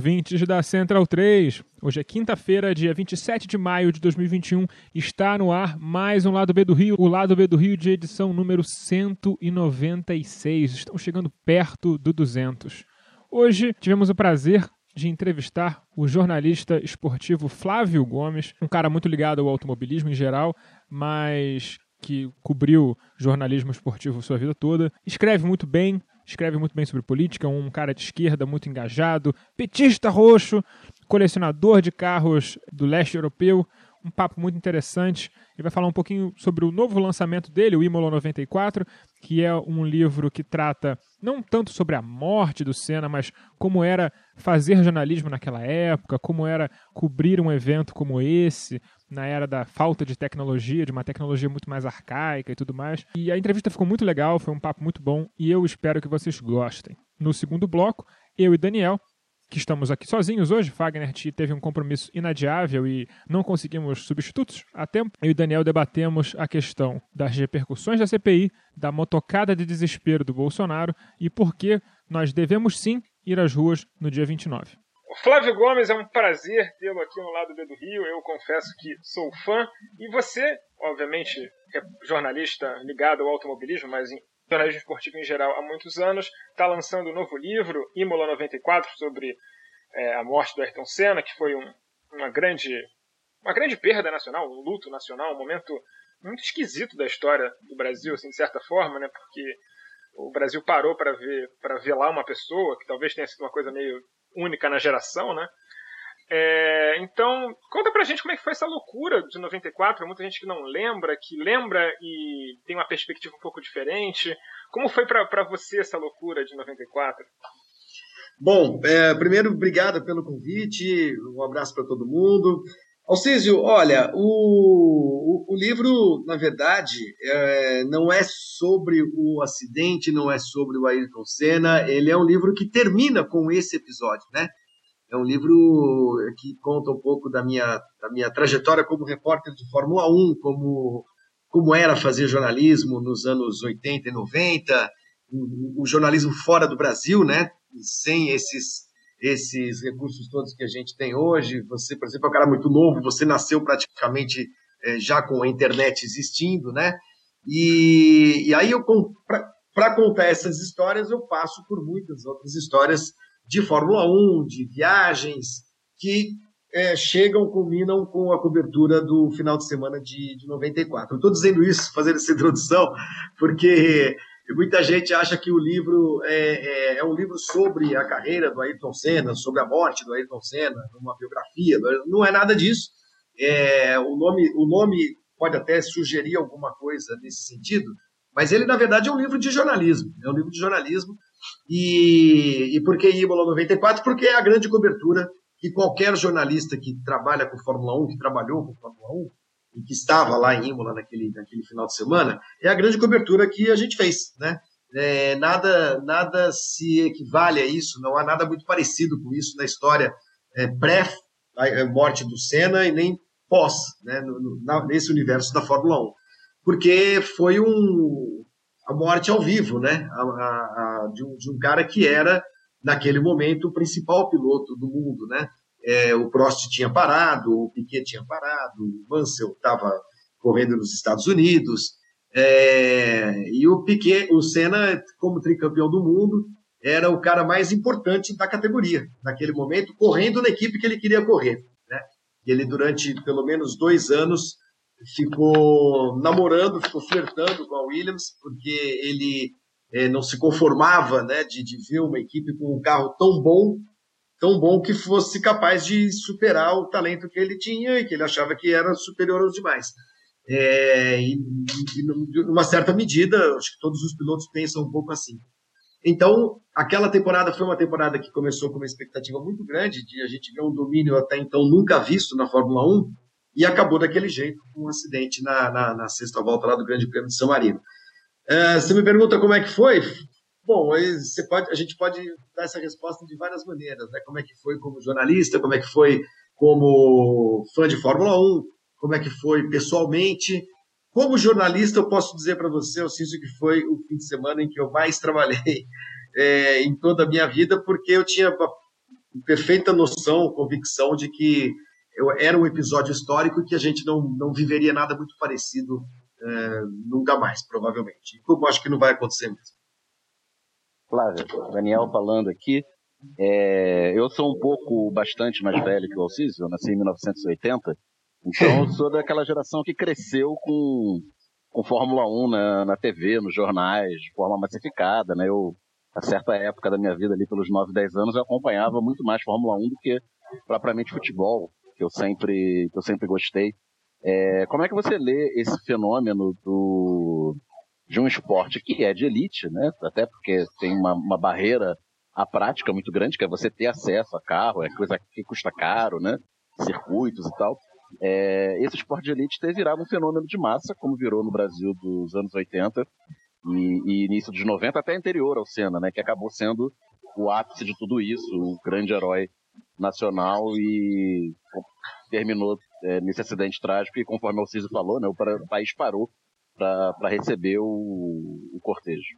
Ouvintes da Central 3. Hoje é quinta-feira, dia 27 de maio de 2021. Está no ar mais um Lado B do Rio, o Lado B do Rio de edição número 196. Estamos chegando perto do 200. Hoje tivemos o prazer de entrevistar o jornalista esportivo Flávio Gomes, um cara muito ligado ao automobilismo em geral, mas que cobriu jornalismo esportivo sua vida toda. Escreve muito bem, escreve muito bem sobre política, um cara de esquerda muito engajado, petista roxo, colecionador de carros do leste europeu. Um papo muito interessante. Ele vai falar um pouquinho sobre o novo lançamento dele, o Imola 94, que é um livro que trata não tanto sobre a morte do Senna, mas como era fazer jornalismo naquela época, como era cobrir um evento como esse, na era da falta de tecnologia, de uma tecnologia muito mais arcaica e tudo mais. E a entrevista ficou muito legal, foi um papo muito bom e eu espero que vocês gostem. No segundo bloco, eu e Daniel, que estamos aqui sozinhos hoje, Fagner teve um compromisso inadiável e não conseguimos substitutos a tempo. Eu e Daniel debatemos a questão das repercussões da CPI, da motocada de desespero do Bolsonaro e por que nós devemos sim ir às ruas no dia 29. Flávio Gomes, é um prazer tê-lo aqui no lado B do Rio. Eu confesso que sou fã. E você, obviamente, é jornalista ligado ao automobilismo, mas jornalismo esportivo em geral há muitos anos, está lançando um novo livro, Imola 94, sobre é, a morte do Ayrton Senna, que foi um, uma grande uma grande perda nacional, um luto nacional, um momento muito esquisito da história do Brasil, assim, de certa forma, né? Porque o Brasil parou para ver para velar uma pessoa que talvez tenha sido uma coisa meio única na geração, né? É, então, conta pra gente como é que foi essa loucura de 94. Muita gente que não lembra, que lembra e tem uma perspectiva um pouco diferente. Como foi para você essa loucura de 94? Bom, é, primeiro, obrigado pelo convite. Um abraço para todo mundo. Alcísio, olha, o, o, o livro, na verdade, é, não é sobre o acidente, não é sobre o Ayrton Senna. Ele é um livro que termina com esse episódio, né? É um livro que conta um pouco da minha, da minha trajetória como repórter de Fórmula 1, como, como era fazer jornalismo nos anos 80 e 90, o, o jornalismo fora do Brasil, né? Sem esses, esses recursos todos que a gente tem hoje. Você, por exemplo, é um cara muito novo, você nasceu praticamente é, já com a internet existindo, né? E, e aí, para contar essas histórias, eu passo por muitas outras histórias de Fórmula 1, de viagens, que é, chegam, culminam com a cobertura do final de semana de, de 94. Estou dizendo isso, fazendo essa introdução, porque muita gente acha que o livro é, é, é, um livro sobre a carreira do Ayrton Senna, sobre a morte do Ayrton Senna, uma biografia. Não é nada disso. É, o, nome, o nome pode até sugerir alguma coisa nesse sentido, mas ele, na verdade, é um livro de jornalismo. É um livro de jornalismo e, e por que Imola 94? Porque é a grande cobertura que qualquer jornalista que trabalha com Fórmula 1, que trabalhou com Fórmula 1, e que estava lá em Imola naquele, naquele final de semana, é a grande cobertura que a gente fez, né? É, nada, nada se equivale a isso, não há nada muito parecido com isso na história é, pré-morte do Senna e nem pós, né, no, no, nesse universo da Fórmula 1. Porque foi um, a morte ao vivo, né? A, a, a, de, um, de, um, cara que era, naquele momento, o principal piloto do mundo, né? É, o Prost tinha parado, o Piquet tinha parado, o Mansell estava correndo nos Estados Unidos, é, e o Piquet, o Senna, como tricampeão do mundo, era o cara mais importante da categoria naquele momento, correndo na equipe que ele queria correr. Né? ele durante pelo menos dois anos ficou namorando, ficou flertando com a Williams, porque ele é, não se conformava né, de, de ver uma equipe com um carro tão bom, tão bom que fosse capaz de superar o talento que ele tinha e que ele achava que era superior aos demais. É, e, e, numa certa medida, acho que todos os pilotos pensam um pouco assim. Então, aquela temporada foi uma temporada que começou com uma expectativa muito grande de a gente ver um domínio até então nunca visto na Fórmula 1 e acabou daquele jeito, com um acidente na, na, na sexta volta lá do Grande Prêmio de São Marino. É, você me pergunta como é que foi? Bom, você pode, a gente pode dar essa resposta de várias maneiras, né? Como é que foi como jornalista, como é que foi como fã de Fórmula 1, como é que foi pessoalmente. Como jornalista, eu posso dizer para você, Alcísio, que foi o fim de semana em que eu mais trabalhei é, em toda a minha vida, porque eu tinha perfeita noção, convicção de que eu, era um episódio histórico que a gente não, não viveria nada muito parecido é, nunca mais, provavelmente. Como acho que não vai acontecer mesmo. Flávio, Daniel falando aqui. É, eu sou um pouco bastante mais velho que o Alcísio, eu nasci em 1980, então eu sou daquela geração que cresceu com, com Fórmula 1 na, na TV, nos jornais, de forma massificada, né? Eu, a certa época da minha vida, ali pelos 9, 10 anos, eu acompanhava muito mais Fórmula 1 do que propriamente futebol, que eu sempre, que eu sempre gostei. É, como é que você lê esse fenômeno do, de um esporte que é de elite, né? Até porque tem uma, uma barreira à prática muito grande, que é você ter acesso a carro, é coisa que custa caro, né? Circuitos e tal. É, esse esporte de elite ter virado um fenômeno de massa, como virou no Brasil dos anos 80 e, e início dos 90, até anterior ao Senna, né? Que acabou sendo o ápice de tudo isso, o grande herói nacional e terminou é, nesse acidente trágico e conforme o Ciso falou, né, o, país parou para receber o, o cortejo.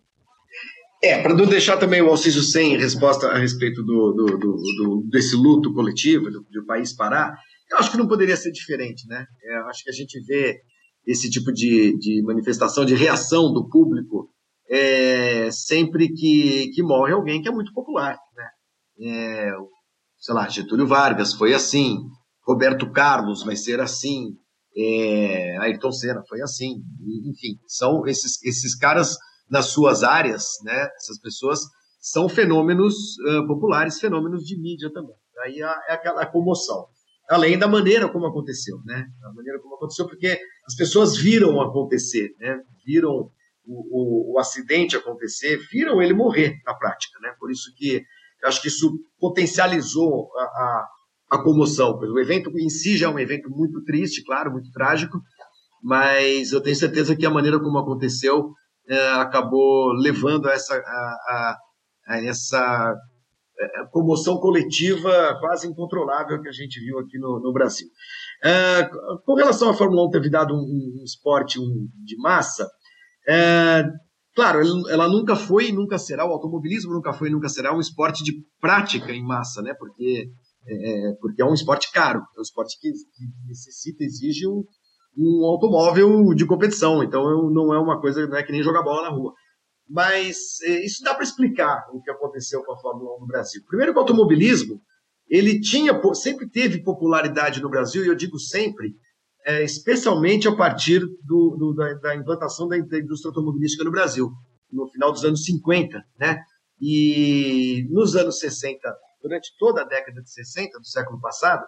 É, para não deixar também o Alcísio sem resposta a respeito do, do, do, do desse luto coletivo, do, do, país parar, eu acho que não poderia ser diferente, né? É, eu acho que a gente vê esse tipo de, de manifestação, de reação do público é, sempre que, que morre alguém que é muito popular, né? É, sei lá, Getúlio Vargas foi assim, Roberto Carlos vai ser assim, é, Ayrton Senna foi assim, enfim, são esses, esses caras nas suas áreas, né, essas pessoas são fenômenos uh, populares, fenômenos de mídia também. Aí é aquela comoção. Além da maneira como aconteceu, né? A maneira como aconteceu, porque as pessoas viram acontecer, né? Viram o, o, o acidente acontecer, viram ele morrer na prática, né? Por isso que acho que isso potencializou a, a, a, comoção. O evento em si já é um evento muito triste, claro, muito trágico, mas eu tenho certeza que a maneira como aconteceu é, acabou levando a essa, a, a essa é, comoção coletiva quase incontrolável que a gente viu aqui no, no Brasil. É, com relação à Fórmula 1 ter dado um, um esporte um, de massa, é, Claro, ela nunca foi e nunca será, o automobilismo nunca foi e nunca será um esporte de prática em massa, né? Porque é, é porque é um esporte caro, é um esporte que, que necessita, exige um, um, automóvel de competição, então não é uma coisa não é que nem jogar bola na rua. Mas é, isso dá para explicar o que aconteceu com a Fórmula 1 no Brasil. Primeiro que o automobilismo, ele tinha, sempre teve popularidade no Brasil, e eu digo sempre, é, especialmente a partir do, do, da, da, implantação da, indústria automobilística no Brasil, no final dos anos 50, né? E nos anos 60, durante toda a década de 60 do século passado,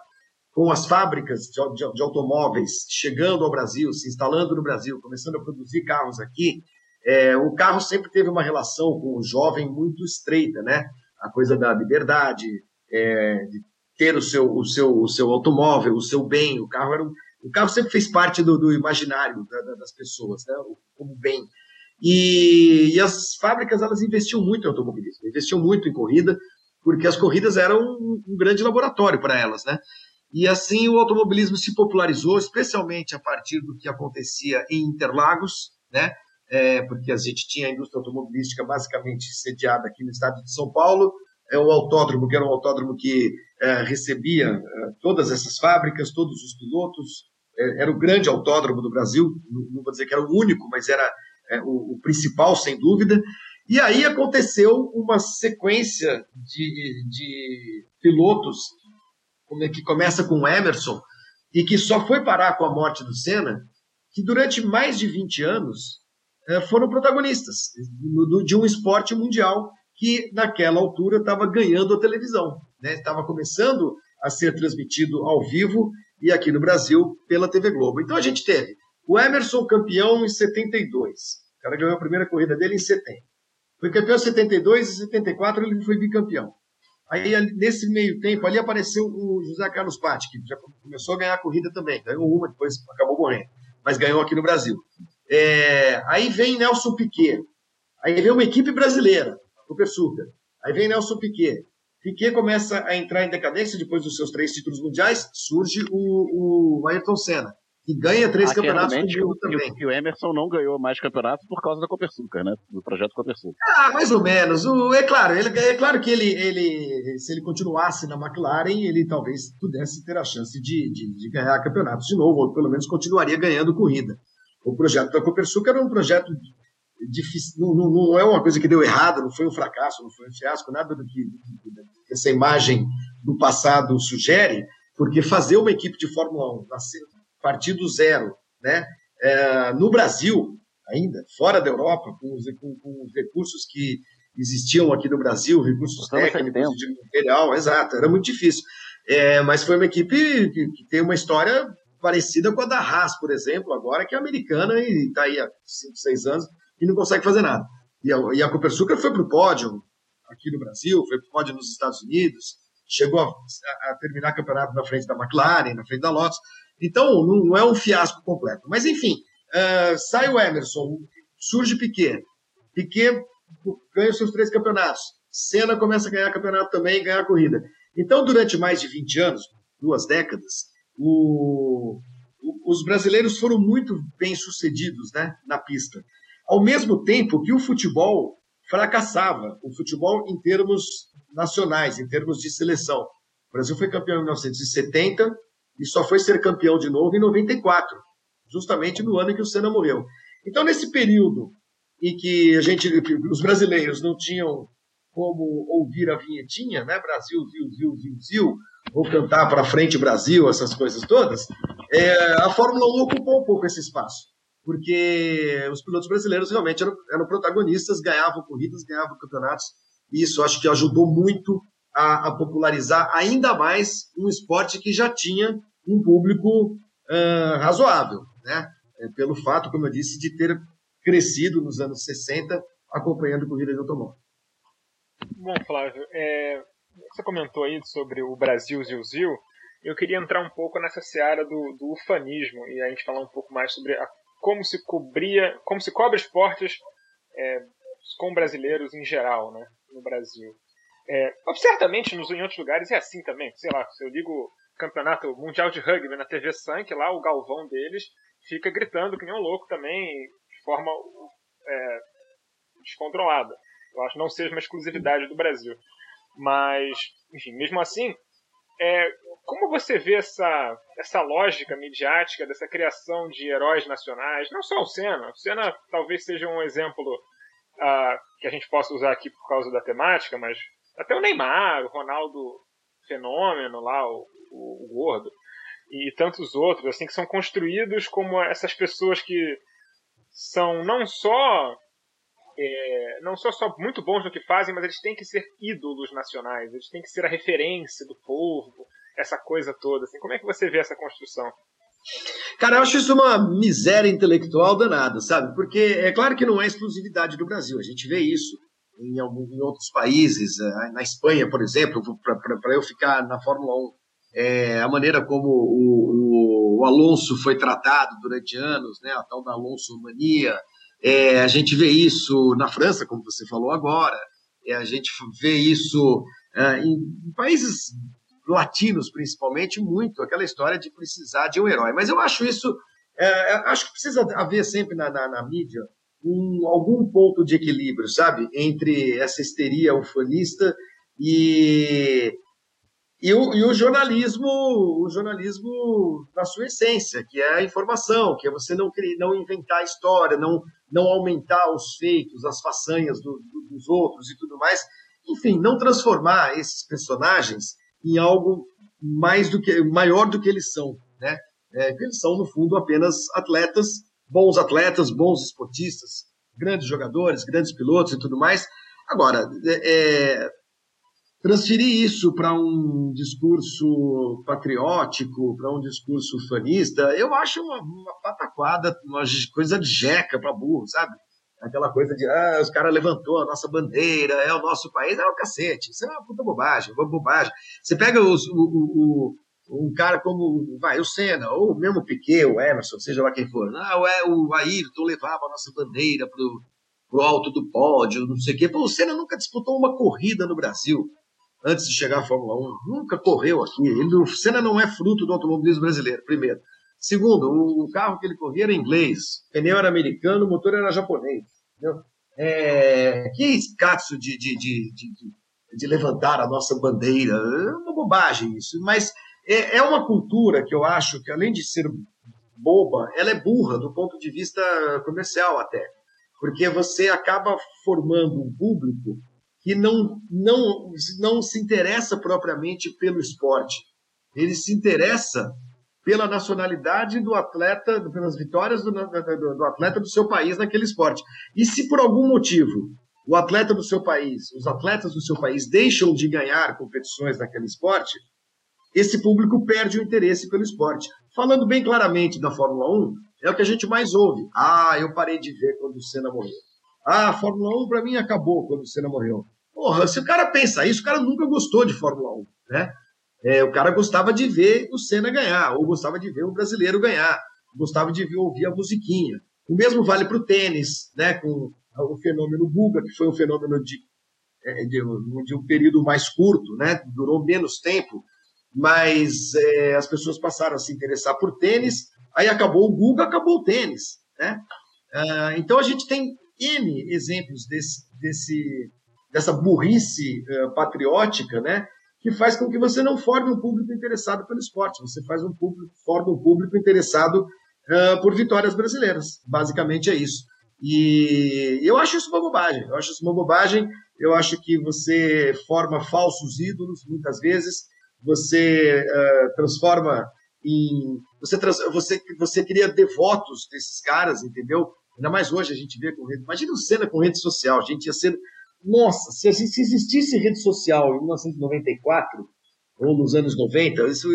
com as fábricas de, de, de automóveis chegando ao Brasil, se instalando no Brasil, começando a produzir carros aqui, é, o carro sempre teve uma relação com o jovem muito estreita, né? A coisa da liberdade, é, de ter o seu, o, seu, o seu automóvel, o seu bem, o carro era um, o carro sempre fez parte do, do imaginário da, da, das pessoas, né? como bem. E, e, as fábricas elas investiam muito em automobilismo, investiam muito em corrida, porque as corridas eram um, um grande laboratório para elas, né? E assim o automobilismo se popularizou, especialmente a partir do que acontecia em Interlagos, né? É, porque a gente tinha a indústria automobilística basicamente sediada aqui no estado de São Paulo, é o autódromo, que era um autódromo que é, recebia é, todas essas fábricas, todos os pilotos, era o grande autódromo do Brasil, não vou dizer que era o único, mas era é, o, o, principal, sem dúvida. E aí aconteceu uma sequência de, de pilotos, que começa com o Emerson, e que só foi parar com a morte do Senna, que durante mais de 20 anos foram protagonistas de um esporte mundial que naquela altura estava ganhando a televisão, né? estava começando a ser transmitido ao vivo e aqui no Brasil pela TV Globo. Então a gente teve o Emerson campeão em 72, o cara ganhou a primeira corrida dele em 70. Foi campeão em 72 e 74 ele foi bicampeão. Aí, nesse meio tempo, ali apareceu o José Carlos Patti, que já começou a ganhar a corrida também. Ganhou uma, depois acabou morrendo. Mas ganhou aqui no Brasil. É, aí vem Nelson Piquet. Aí vem uma equipe brasileira, o Persuca. Aí vem Nelson Piquet. Piquet começa a entrar em decadência depois dos seus três títulos mundiais. Surge o, o Ayrton Senna e ganha três campeonatos com o também. E o Emerson não ganhou mais campeonatos por causa da Copersucar, né? Do projeto Copersucar. Ah, mais ou menos. O, é claro, ele, é claro que ele, ele, se ele continuasse na McLaren, ele talvez pudesse ter a chance de, de, de ganhar campeonatos de novo, ou pelo menos continuaria ganhando corrida. O projeto da Copersucar era um projeto difícil, não, não, não, é uma coisa que deu errado, não foi um fracasso, não foi um fiasco, nada do que, essa imagem do passado sugere, porque fazer uma equipe de Fórmula 1 nascer partir do zero, né? É, no Brasil, ainda, fora da Europa, com os, com, com os recursos que existiam aqui no Brasil, recursos técnicos de material, exato, era muito difícil. É, mas foi uma equipe que, que, tem uma história parecida com a da Haas, por exemplo, agora que é americana e está aí há 5, 6 anos e não consegue fazer nada. E a, e a Copersucar foi para o pódio aqui no Brasil, foi para o pódio nos Estados Unidos, chegou a, a, terminar campeonato na frente da McLaren, na frente da Lotus. Então, não é um fiasco completo. Mas, enfim, uh, sai o Emerson, surge Piquet. Piquet ganha os seus três campeonatos. Senna começa a ganhar campeonato também, ganhar a corrida. Então, durante mais de 20 anos, duas décadas, o, o, os brasileiros foram muito bem sucedidos né, na pista. Ao mesmo tempo que o futebol fracassava, o futebol em termos nacionais, em termos de seleção. O Brasil foi campeão em 1970, e só foi ser campeão de novo em 94, justamente no ano em que o Senna morreu. Então, nesse período em que a gente, os brasileiros não tinham como ouvir a vinhetinha, né? Brasil, Zil, Zil, Zil, Zil, ou cantar para frente Brasil, essas coisas todas, é, a Fórmula 1 ocupou um pouco esse espaço, porque os pilotos brasileiros realmente eram, eram protagonistas, ganhavam corridas, ganhavam campeonatos, e isso acho que ajudou muito a, a, popularizar ainda mais um esporte que já tinha um público uh, razoável, né? É, pelo fato, como eu disse, de ter crescido nos anos 60 acompanhando corrida de automóvel. Bom, Flávio, é, você comentou aí sobre o Brasil Zil-Zil. Eu queria entrar um pouco nessa seara do, do ufanismo e a gente falar um pouco mais sobre a, como se cobria, como se cobre esportes é, com brasileiros em geral, né, no Brasil. É, certamente nos, em outros lugares é assim também. Sei lá, se eu ligo campeonato mundial de rugby na TV Sank, lá o galvão deles fica gritando que nem um louco também, de forma é, descontrolada. Eu acho que não seja uma exclusividade do Brasil. Mas, enfim, mesmo assim, é, como você vê essa, essa lógica midiática dessa criação de heróis nacionais? Não só o Senna. O Senna talvez seja um exemplo uh, que a gente possa usar aqui por causa da temática, mas até o Neymar, o Ronaldo Fenômeno lá, o, o, o Gordo, e tantos outros, assim, que são construídos como essas pessoas que são não só é, não só, só muito bons no que fazem, mas eles têm que ser ídolos nacionais, eles têm que ser a referência do povo, essa coisa toda. Assim. Como é que você vê essa construção? Cara, eu acho isso uma miséria intelectual danada, sabe? Porque é claro que não é exclusividade do Brasil, a gente vê isso em, algum, em outros países, eh, na Espanha, por exemplo, para eu ficar na Fórmula 1, é, a maneira como o, o, o, Alonso foi tratado durante anos, né, a tal da Alonso mania, é, a gente vê isso na França, como você falou agora, é, a gente vê isso em, em países latinos, principalmente, muito, aquela história de precisar de um herói. Mas eu acho isso, é, acho que precisa haver sempre na, na, na mídia um, algum ponto de equilíbrio, sabe? Entre essa histeria ufanista e, e, o, e o jornalismo, o jornalismo na sua essência, que é a informação, que é você não, não inventar história, não, não aumentar os feitos, as façanhas do, do, dos outros e tudo mais. Enfim, não transformar esses personagens em algo mais do que maior do que eles são. né? É, eles são, no fundo, apenas atletas, bons atletas, bons esportistas, grandes jogadores, grandes pilotos e tudo mais. Agora, é, transferir isso para um discurso patriótico, para um discurso fanista, eu acho uma, uma pataquada, uma coisa de jeca para burro, sabe? Aquela coisa de, ah, os caras levantou a nossa bandeira, é o nosso país, é o cacete, isso é uma puta bobagem, uma bobagem. Você pega os, o, o, o, um cara como, vai, o Senna, ou mesmo o Piquet, o Emerson, seja lá quem for, ah, o, o Ayrton levava a nossa bandeira pro, pro alto do pódio, não sei o quê. Pô, o Senna nunca disputou uma corrida no Brasil antes de chegar à Fórmula 1. Nunca correu aqui. Ele, o Senna não é fruto do automobilismo brasileiro, primeiro. Segundo, o, carro que ele corria era inglês, pneu era americano, o motor era japonês. Entendeu? É, que escasso de, de, de, de, de levantar a nossa bandeira. É uma bobagem isso. Mas é, é uma cultura que eu acho que, além de ser boba, ela é burra do ponto de vista comercial até. Porque você acaba formando um público que não, não, não se interessa propriamente pelo esporte. Ele se interessa pela nacionalidade do atleta, pelas vitórias do, do, do, atleta do seu país naquele esporte. E se por algum motivo o atleta do seu país, os atletas do seu país deixam de ganhar competições naquele esporte, esse público perde o interesse pelo esporte. Falando bem claramente da Fórmula 1, é o que a gente mais ouve. Ah, eu parei de ver quando o Senna morreu. Ah, a Fórmula 1 para mim acabou quando o Senna morreu. Porra, se o cara pensa isso, o cara nunca gostou de Fórmula 1, né? É, o cara gostava de ver o Senna ganhar, ou gostava de ver o brasileiro ganhar, gostava de ver, ouvir a musiquinha. O mesmo vale para o tênis, né? Com o fenômeno Guga, que foi um fenômeno de, é, de, de um período mais curto, né? Durou menos tempo, mas é, as pessoas passaram a se interessar por tênis. Aí acabou o Guga, acabou o tênis, né? Ah, então a gente tem N exemplos desse, desse dessa burrice uh, patriótica, né? Que faz com que você não forme um público interessado pelo esporte. Você faz um público, forma um público interessado uh, por vitórias brasileiras. Basicamente é isso. E eu acho isso uma bobagem. Eu acho isso uma bobagem. Eu acho que você forma falsos ídolos muitas vezes. Você uh, transforma em você, trans, você você cria devotos desses caras, entendeu? Ainda mais hoje a gente vê com rede. Imagina o Senna com rede social. A gente ia ser nossa, se, se existisse rede social em 1994 ou nos anos 90, isso,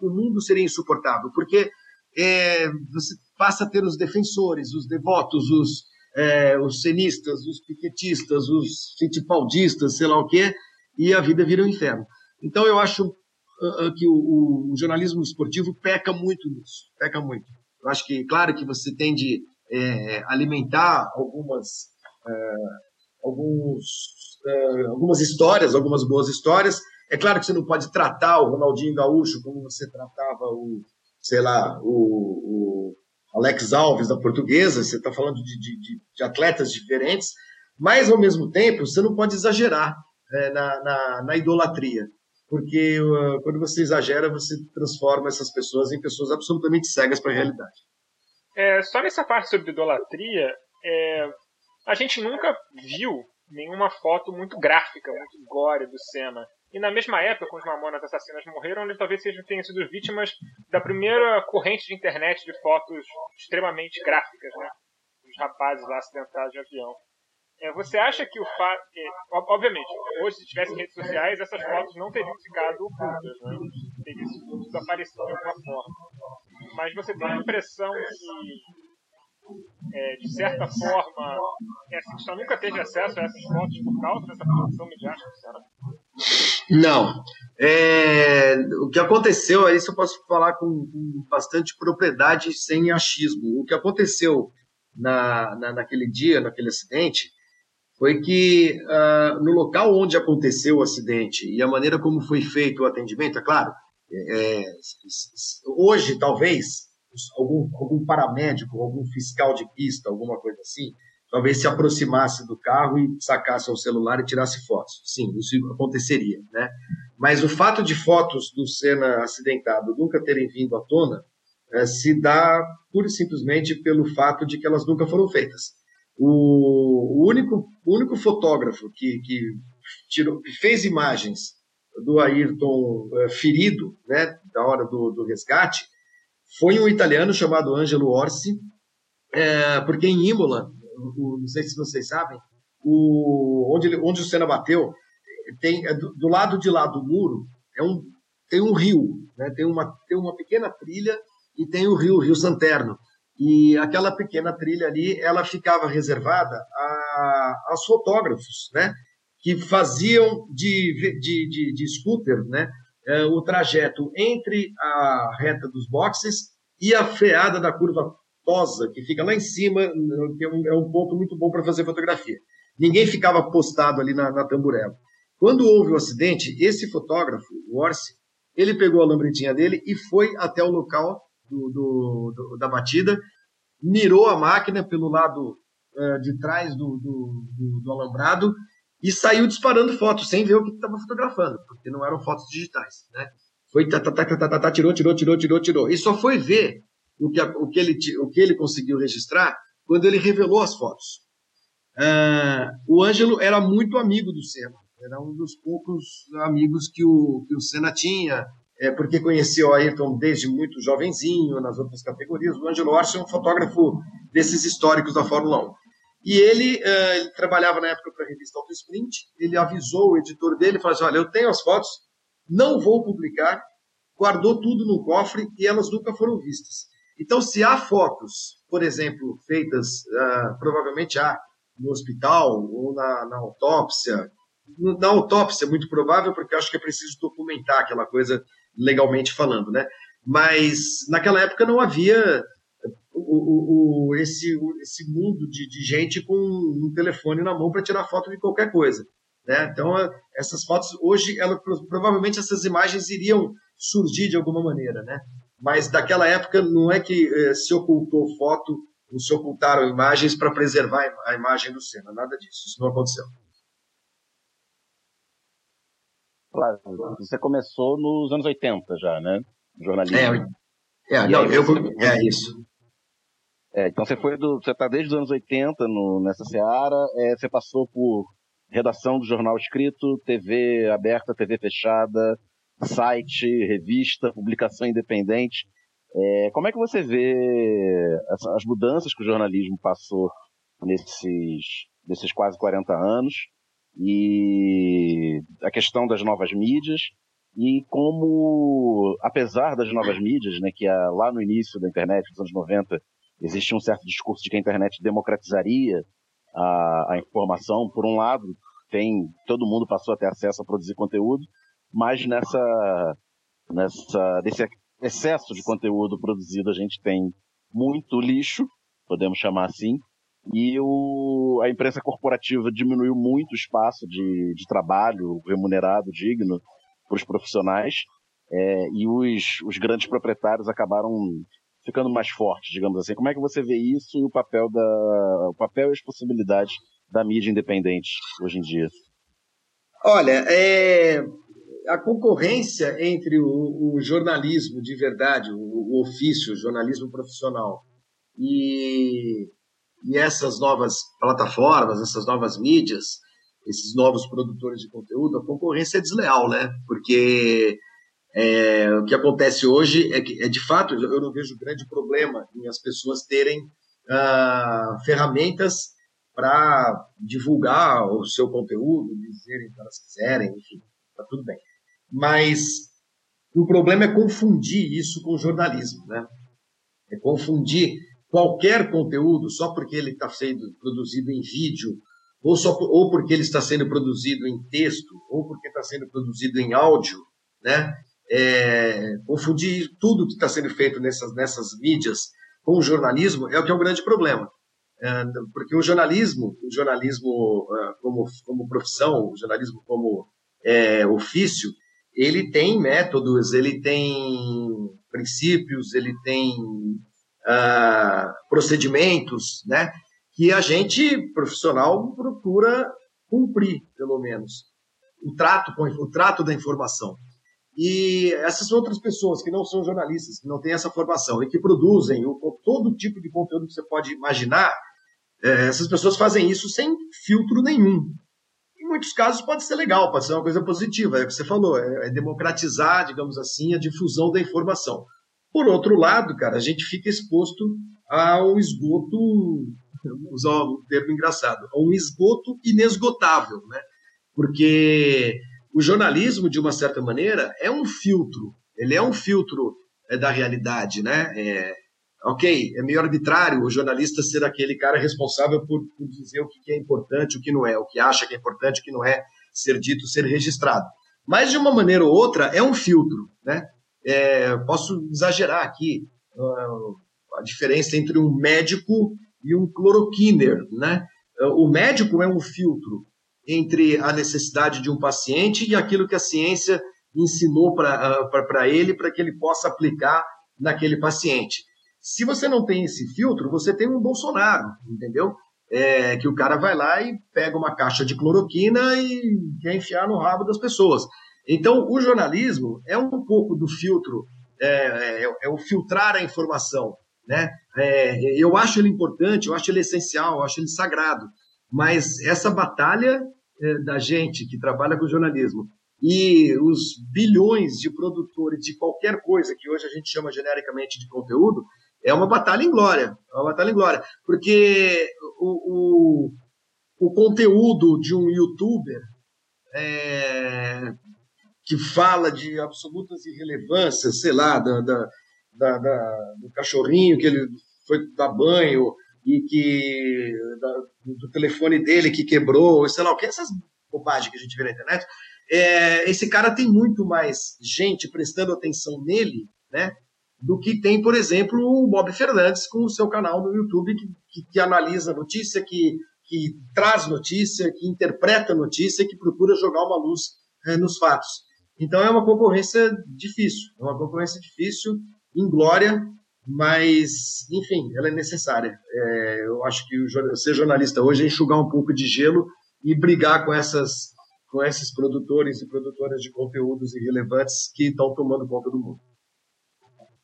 o mundo seria insuportável, porque é, você passa a ter os defensores, os devotos, os, é, os cenistas, os piquetistas, os fitipaldistas, sei lá o quê, e a vida vira um inferno. Então eu acho uh, que o, o, jornalismo esportivo peca muito nisso, peca muito. Eu acho que, claro que você tem de é, alimentar algumas é, alguns, uh, algumas histórias, algumas boas histórias. É claro que você não pode tratar o Ronaldinho Gaúcho como você tratava o, sei lá, o, o Alex Alves da Portuguesa. Você está falando de, de, de, atletas diferentes, mas ao mesmo tempo você não pode exagerar é, na, na, na, idolatria, porque uh, quando você exagera você transforma essas pessoas em pessoas absolutamente cegas para a realidade. É, só nessa parte sobre idolatria, é, a gente nunca viu nenhuma foto muito gráfica, muito gore do Senna. E na mesma época, quando os Mamonas Assassinas morreram, eles talvez sejam, tenham sido vítimas da primeira corrente de internet de fotos extremamente gráficas, né? Os rapazes lá acidentados de avião. É, você acha que o fato. Obviamente, hoje, se tivessem redes sociais, essas fotos não teriam ficado ocultas, né? Teriam desaparecido de alguma forma. Mas você tem a impressão que é, de certa forma, essa questão nunca teve acesso a essas fotos por causa dessa produção midiática, será? Não. É, o que aconteceu, isso eu posso falar com, com bastante propriedade, sem achismo. O que aconteceu na, na, naquele dia, naquele acidente, foi que uh, no local onde aconteceu o acidente e a maneira como foi feito o atendimento, é claro, é, hoje talvez algum, algum paramédico, algum fiscal de pista, alguma coisa assim, talvez se aproximasse do carro e sacasse o celular e tirasse fotos. Sim, isso aconteceria, né? Mas o fato de fotos do Senna acidentado nunca terem vindo à tona é, se dá pura e simplesmente pelo fato de que elas nunca foram feitas. O, único, o único fotógrafo que, que, tirou, que fez imagens do Ayrton é, ferido, né, da hora do, do resgate, foi um italiano chamado Angelo Orsi, é, porque em Imola, o, não sei se vocês sabem, o, onde, onde o Senna bateu, tem, é do, do, lado de lá do muro é um, tem um rio, né? tem, uma, tem uma pequena trilha e tem o rio, o Rio Santerno. E aquela pequena trilha ali, ela ficava reservada a, aos fotógrafos, né? Que faziam de, de, de, de scooter, né? É, o trajeto entre a reta dos boxes e a freada da curva Tosa, que fica lá em cima, que é um, é um ponto muito bom para fazer fotografia. Ninguém ficava postado ali na, na tamburela. Quando houve o acidente, esse fotógrafo, o Orsi, ele pegou a lambretinha dele e foi até o local do, do, do, da batida, mirou a máquina pelo lado uh, de trás do, alambrado e saiu disparando fotos, sem ver o que estava fotografando, porque não eram fotos digitais. Né? Foi tá, tá, tá, tá, tá, tá, tirou, tirou, tirou, tirou, tirou. E só foi ver o que, o que, ele, o que ele conseguiu registrar quando ele revelou as fotos. Uh, o Ângelo era muito amigo do Senna, era um dos poucos amigos que o, que o Senna tinha, é, porque conhecia o Ayrton desde muito jovenzinho, nas outras categorias. O Angelo Orsi é um fotógrafo desses históricos da Fórmula 1. E ele, uh, ele trabalhava na época para a revista Auto Sprint, ele avisou o editor dele, falou assim, olha, eu tenho as fotos, não vou publicar, guardou tudo no cofre e elas nunca foram vistas. Então, se há fotos, por exemplo, feitas, uh, provavelmente há, no hospital ou na, na autópsia, na autópsia, muito provável, porque acho que é preciso documentar aquela coisa legalmente falando, né? Mas naquela época não havia o, o, esse, esse mundo de, de, gente com um telefone na mão para tirar foto de qualquer coisa. Né? Então, essas fotos, hoje, ela, provavelmente essas imagens iriam surgir de alguma maneira. Né? Mas daquela época não é que eh, se ocultou foto ou se ocultaram imagens para preservar a imagem do Senna, nada disso, isso não aconteceu. Claro, você começou nos anos 80 já, né? Jornalismo. É, é, não, eu, é isso. É, então você foi do, você está desde os anos 80 no, nessa seara, é, você passou por redação do jornal escrito, TV aberta, TV fechada, site, revista, publicação independente. É, como é que você vê as, as mudanças que o jornalismo passou nesses, nesses quase 40 anos? e a questão das novas mídias e como, apesar das novas mídias, né, que lá no início da internet, nos anos 90, existia um certo discurso de que a internet democratizaria a, a informação. Por um lado, tem todo mundo passou a ter acesso a produzir conteúdo, mas nessa, nessa desse excesso de conteúdo produzido a gente tem muito lixo, podemos chamar assim, e o, a imprensa corporativa diminuiu muito o espaço de, de trabalho remunerado, digno para os profissionais, é, e os, os grandes proprietários acabaram ficando mais fortes, digamos assim. Como é que você vê isso e o papel, da, o papel e as possibilidades da mídia independente hoje em dia? Olha, é, a concorrência entre o, o, jornalismo de verdade, o, o ofício, o jornalismo profissional, e e essas novas plataformas, essas novas mídias, esses novos produtores de conteúdo, a concorrência é desleal, né? Porque é, o que acontece hoje é que, é, de fato, eu não vejo grande problema em as pessoas terem ah, ferramentas para divulgar o seu conteúdo, dizerem o que elas quiserem, enfim, tá tudo bem. Mas o problema é confundir isso com jornalismo, né? É confundir qualquer conteúdo só porque ele está sendo produzido em vídeo, ou, só, ou porque ele está sendo produzido em texto, ou porque está sendo produzido em áudio, né? É, confundir tudo que está sendo feito nessas, nessas mídias com o jornalismo é o que é um grande problema. É, porque o jornalismo, o jornalismo é, como, como profissão, o jornalismo como é, ofício, ele tem métodos, ele tem princípios, ele tem uh, procedimentos, né? Que a gente, profissional, procura cumprir, pelo menos, o trato, o trato da informação. E essas outras pessoas que não são jornalistas, que não têm essa formação e que produzem o, todo tipo de conteúdo que você pode imaginar, é, essas pessoas fazem isso sem filtro nenhum. Em muitos casos pode ser legal, pode ser uma coisa positiva, é o que você falou, é, é democratizar, digamos assim, a difusão da informação. Por outro lado, cara, a gente fica exposto a um esgoto, usar um termo engraçado, a um esgoto inesgotável, né? Porque o jornalismo, de uma certa maneira, é um filtro. Ele é um filtro é, da realidade, né? É, ok, é meio arbitrário o jornalista ser aquele cara responsável por, por, dizer o que é importante, o que não é, o que acha que é importante, o que não é ser dito, ser registrado. Mas, de uma maneira ou outra, é um filtro, né? É, posso exagerar aqui uh, a diferença entre um médico e um cloroquiner, né? O médico é um filtro entre a necessidade de um paciente e aquilo que a ciência ensinou para uh, ele para que ele possa aplicar naquele paciente. Se você não tem esse filtro, você tem um Bolsonaro, entendeu? É, que o cara vai lá e pega uma caixa de cloroquina e quer enfiar no rabo das pessoas. Então, o jornalismo é um pouco do filtro, é, é, é o filtrar a informação. Né? É, eu acho ele importante, eu acho ele essencial, eu acho ele sagrado. Mas essa batalha é, da gente que trabalha com jornalismo e os bilhões de produtores de qualquer coisa que hoje a gente chama genericamente de conteúdo, é uma batalha em glória. É uma batalha em glória. Porque o, o, o conteúdo de um youtuber é, que fala de absolutas irrelevâncias, sei lá, da, da, da, da, do cachorrinho que ele foi dar banho e que do telefone dele que quebrou, sei lá o que, essas bobagens que a gente vê na internet. É, esse cara tem muito mais gente prestando atenção nele, né? Do que tem, por exemplo, o Bob Fernandes com o seu canal no YouTube que, que, que analisa notícia, que, que traz notícia, que interpreta notícia, que procura jogar uma luz é, nos fatos. Então é uma concorrência difícil, é uma concorrência difícil, inglória, mas, enfim, ela é necessária. É, eu acho que ser jornalista hoje é enxugar um pouco de gelo e brigar com essas com esses produtores e produtoras de conteúdos irrelevantes que estão tomando conta do mundo.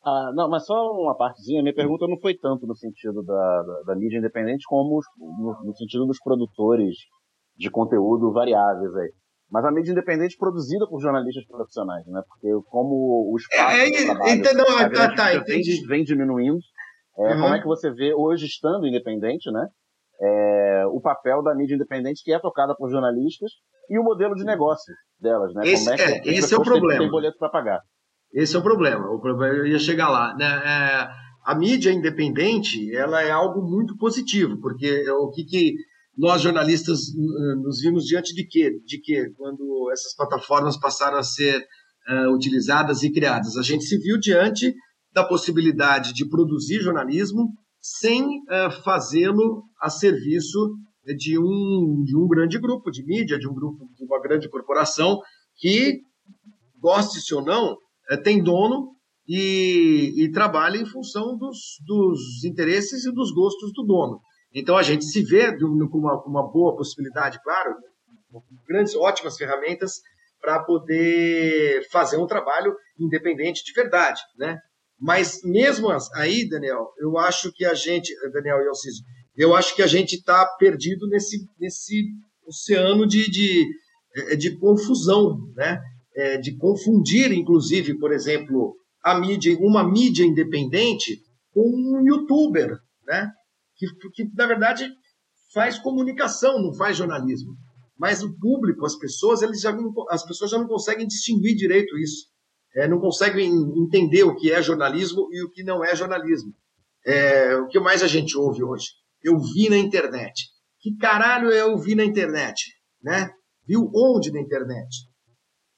Ah, não, mas só uma partezinha. Minha pergunta não foi tanto no sentido da, da, da mídia independente, como no, no, sentido dos produtores de conteúdo variáveis aí. Mas a mídia independente produzida por jornalistas profissionais, né? Porque como o espaço é, é, trabalho, entendeu, tá, tá, vem, vem, diminuindo, é, uhum. como é que você vê hoje estando independente, né? É, o papel da mídia independente que é tocada por jornalistas e o modelo de negócio delas, né? Esse, como é, que, esse é o problema. Tem boleto para pagar. Esse é o problema. O problema eu ia chegar lá. Né? É, a mídia independente, ela é algo muito positivo, porque o que, que nós jornalistas nos vimos diante de quê? De que quando essas plataformas passaram a ser uh, utilizadas e criadas, a gente se viu diante da possibilidade de produzir jornalismo sem uh, fazê-lo a serviço de um, de um grande grupo de mídia, de um grupo de uma grande corporação que, goste-se ou não, uh, tem dono e, e trabalha em função dos, dos interesses e dos gostos do dono. Então a gente se vê com uma, uma boa possibilidade, claro, grandes, ótimas ferramentas para poder fazer um trabalho independente de verdade, né? Mas mesmo aí, Daniel, eu acho que a gente, Daniel e Alciso, eu acho que a gente está perdido nesse, nesse oceano de, de, de confusão, né? É, de confundir, inclusive, por exemplo, a mídia, uma mídia independente com um youtuber, né? Que, que na verdade faz comunicação, não faz jornalismo. Mas o público, as pessoas, eles já não, as pessoas já não conseguem distinguir direito isso. É, não conseguem entender o que é jornalismo e o que não é jornalismo. É, o que mais a gente ouve hoje? Eu vi na internet. Que caralho eu vi na internet? Né? Viu onde na internet?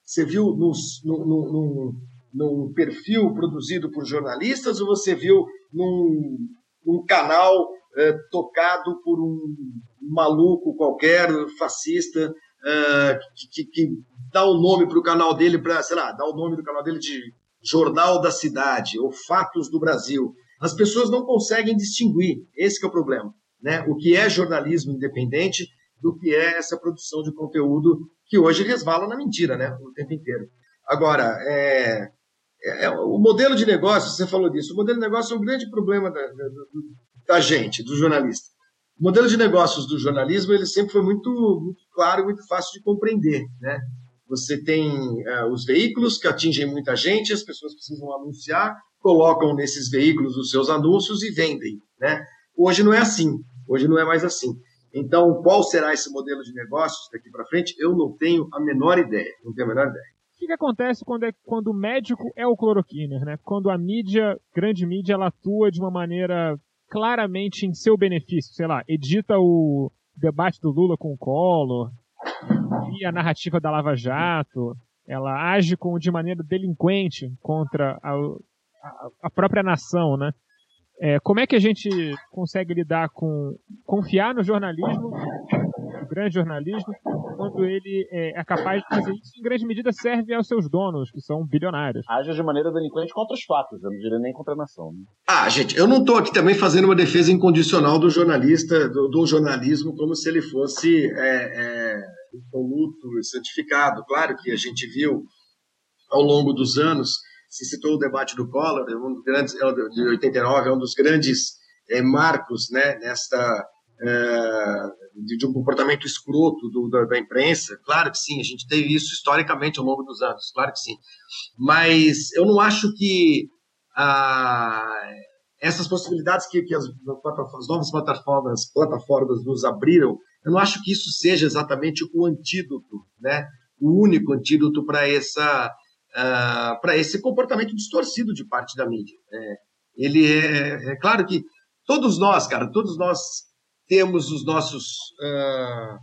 Você viu no, no, num perfil produzido por jornalistas ou você viu num, num canal é, tocado por um maluco qualquer, fascista, é, que, que, que, dá o nome para o canal dele, para, sei lá, dá o nome do canal dele de Jornal da Cidade ou Fatos do Brasil. As pessoas não conseguem distinguir, esse é o problema, né? O que é jornalismo independente do que é essa produção de conteúdo que hoje resvala na mentira, né? O tempo inteiro. Agora, é, é, é o modelo de negócio, você falou disso, o modelo de negócio é um grande problema da, da, da gente, do jornalista. O modelo de negócios do jornalismo ele sempre foi muito, muito claro e muito fácil de compreender. Né? Você tem uh, os veículos que atingem muita gente, as pessoas precisam anunciar, colocam nesses veículos os seus anúncios e vendem. Né? Hoje não é assim, hoje não é mais assim. Então, qual será esse modelo de negócios daqui para frente? Eu não tenho a menor ideia, não tenho a menor ideia. O que, que acontece quando, é, quando o médico é o cloroquiner, né? Quando a mídia, grande mídia, ela atua de uma maneira claramente em seu benefício, sei lá, edita o debate do Lula com o Collor, e a narrativa da Lava Jato, ela age com, de maneira delinquente contra a, a, a própria nação, né? É, como é que a gente consegue lidar com confiar no jornalismo, o grande jornalismo, quando ele é, é, capaz de fazer isso em grande medida serve aos seus donos, que são bilionários? Age de maneira delinquente contra os fatos, eu não diria nem contra a nação. Né? Ah, gente, eu não estou aqui também fazendo uma defesa incondicional do jornalista, do, do jornalismo, como se ele fosse é, é, impoluto, certificado. Claro que a gente viu ao longo dos anos se citou o debate do Collor, é um dos grandes, é de 89, é um dos grandes é, marcos né, nesta, é, de, de, um comportamento escroto do, da, da, imprensa. Claro que sim, a gente teve isso historicamente ao longo dos anos, claro que sim. Mas eu não acho que ah, essas possibilidades que, que as, as, novas plataformas, plataformas nos abriram, eu não acho que isso seja exatamente o antídoto, né? o único antídoto para essa uh, ah, para esse comportamento distorcido de parte da mídia. É, ele é, é, claro que todos nós, cara, todos nós temos os nossos, uh,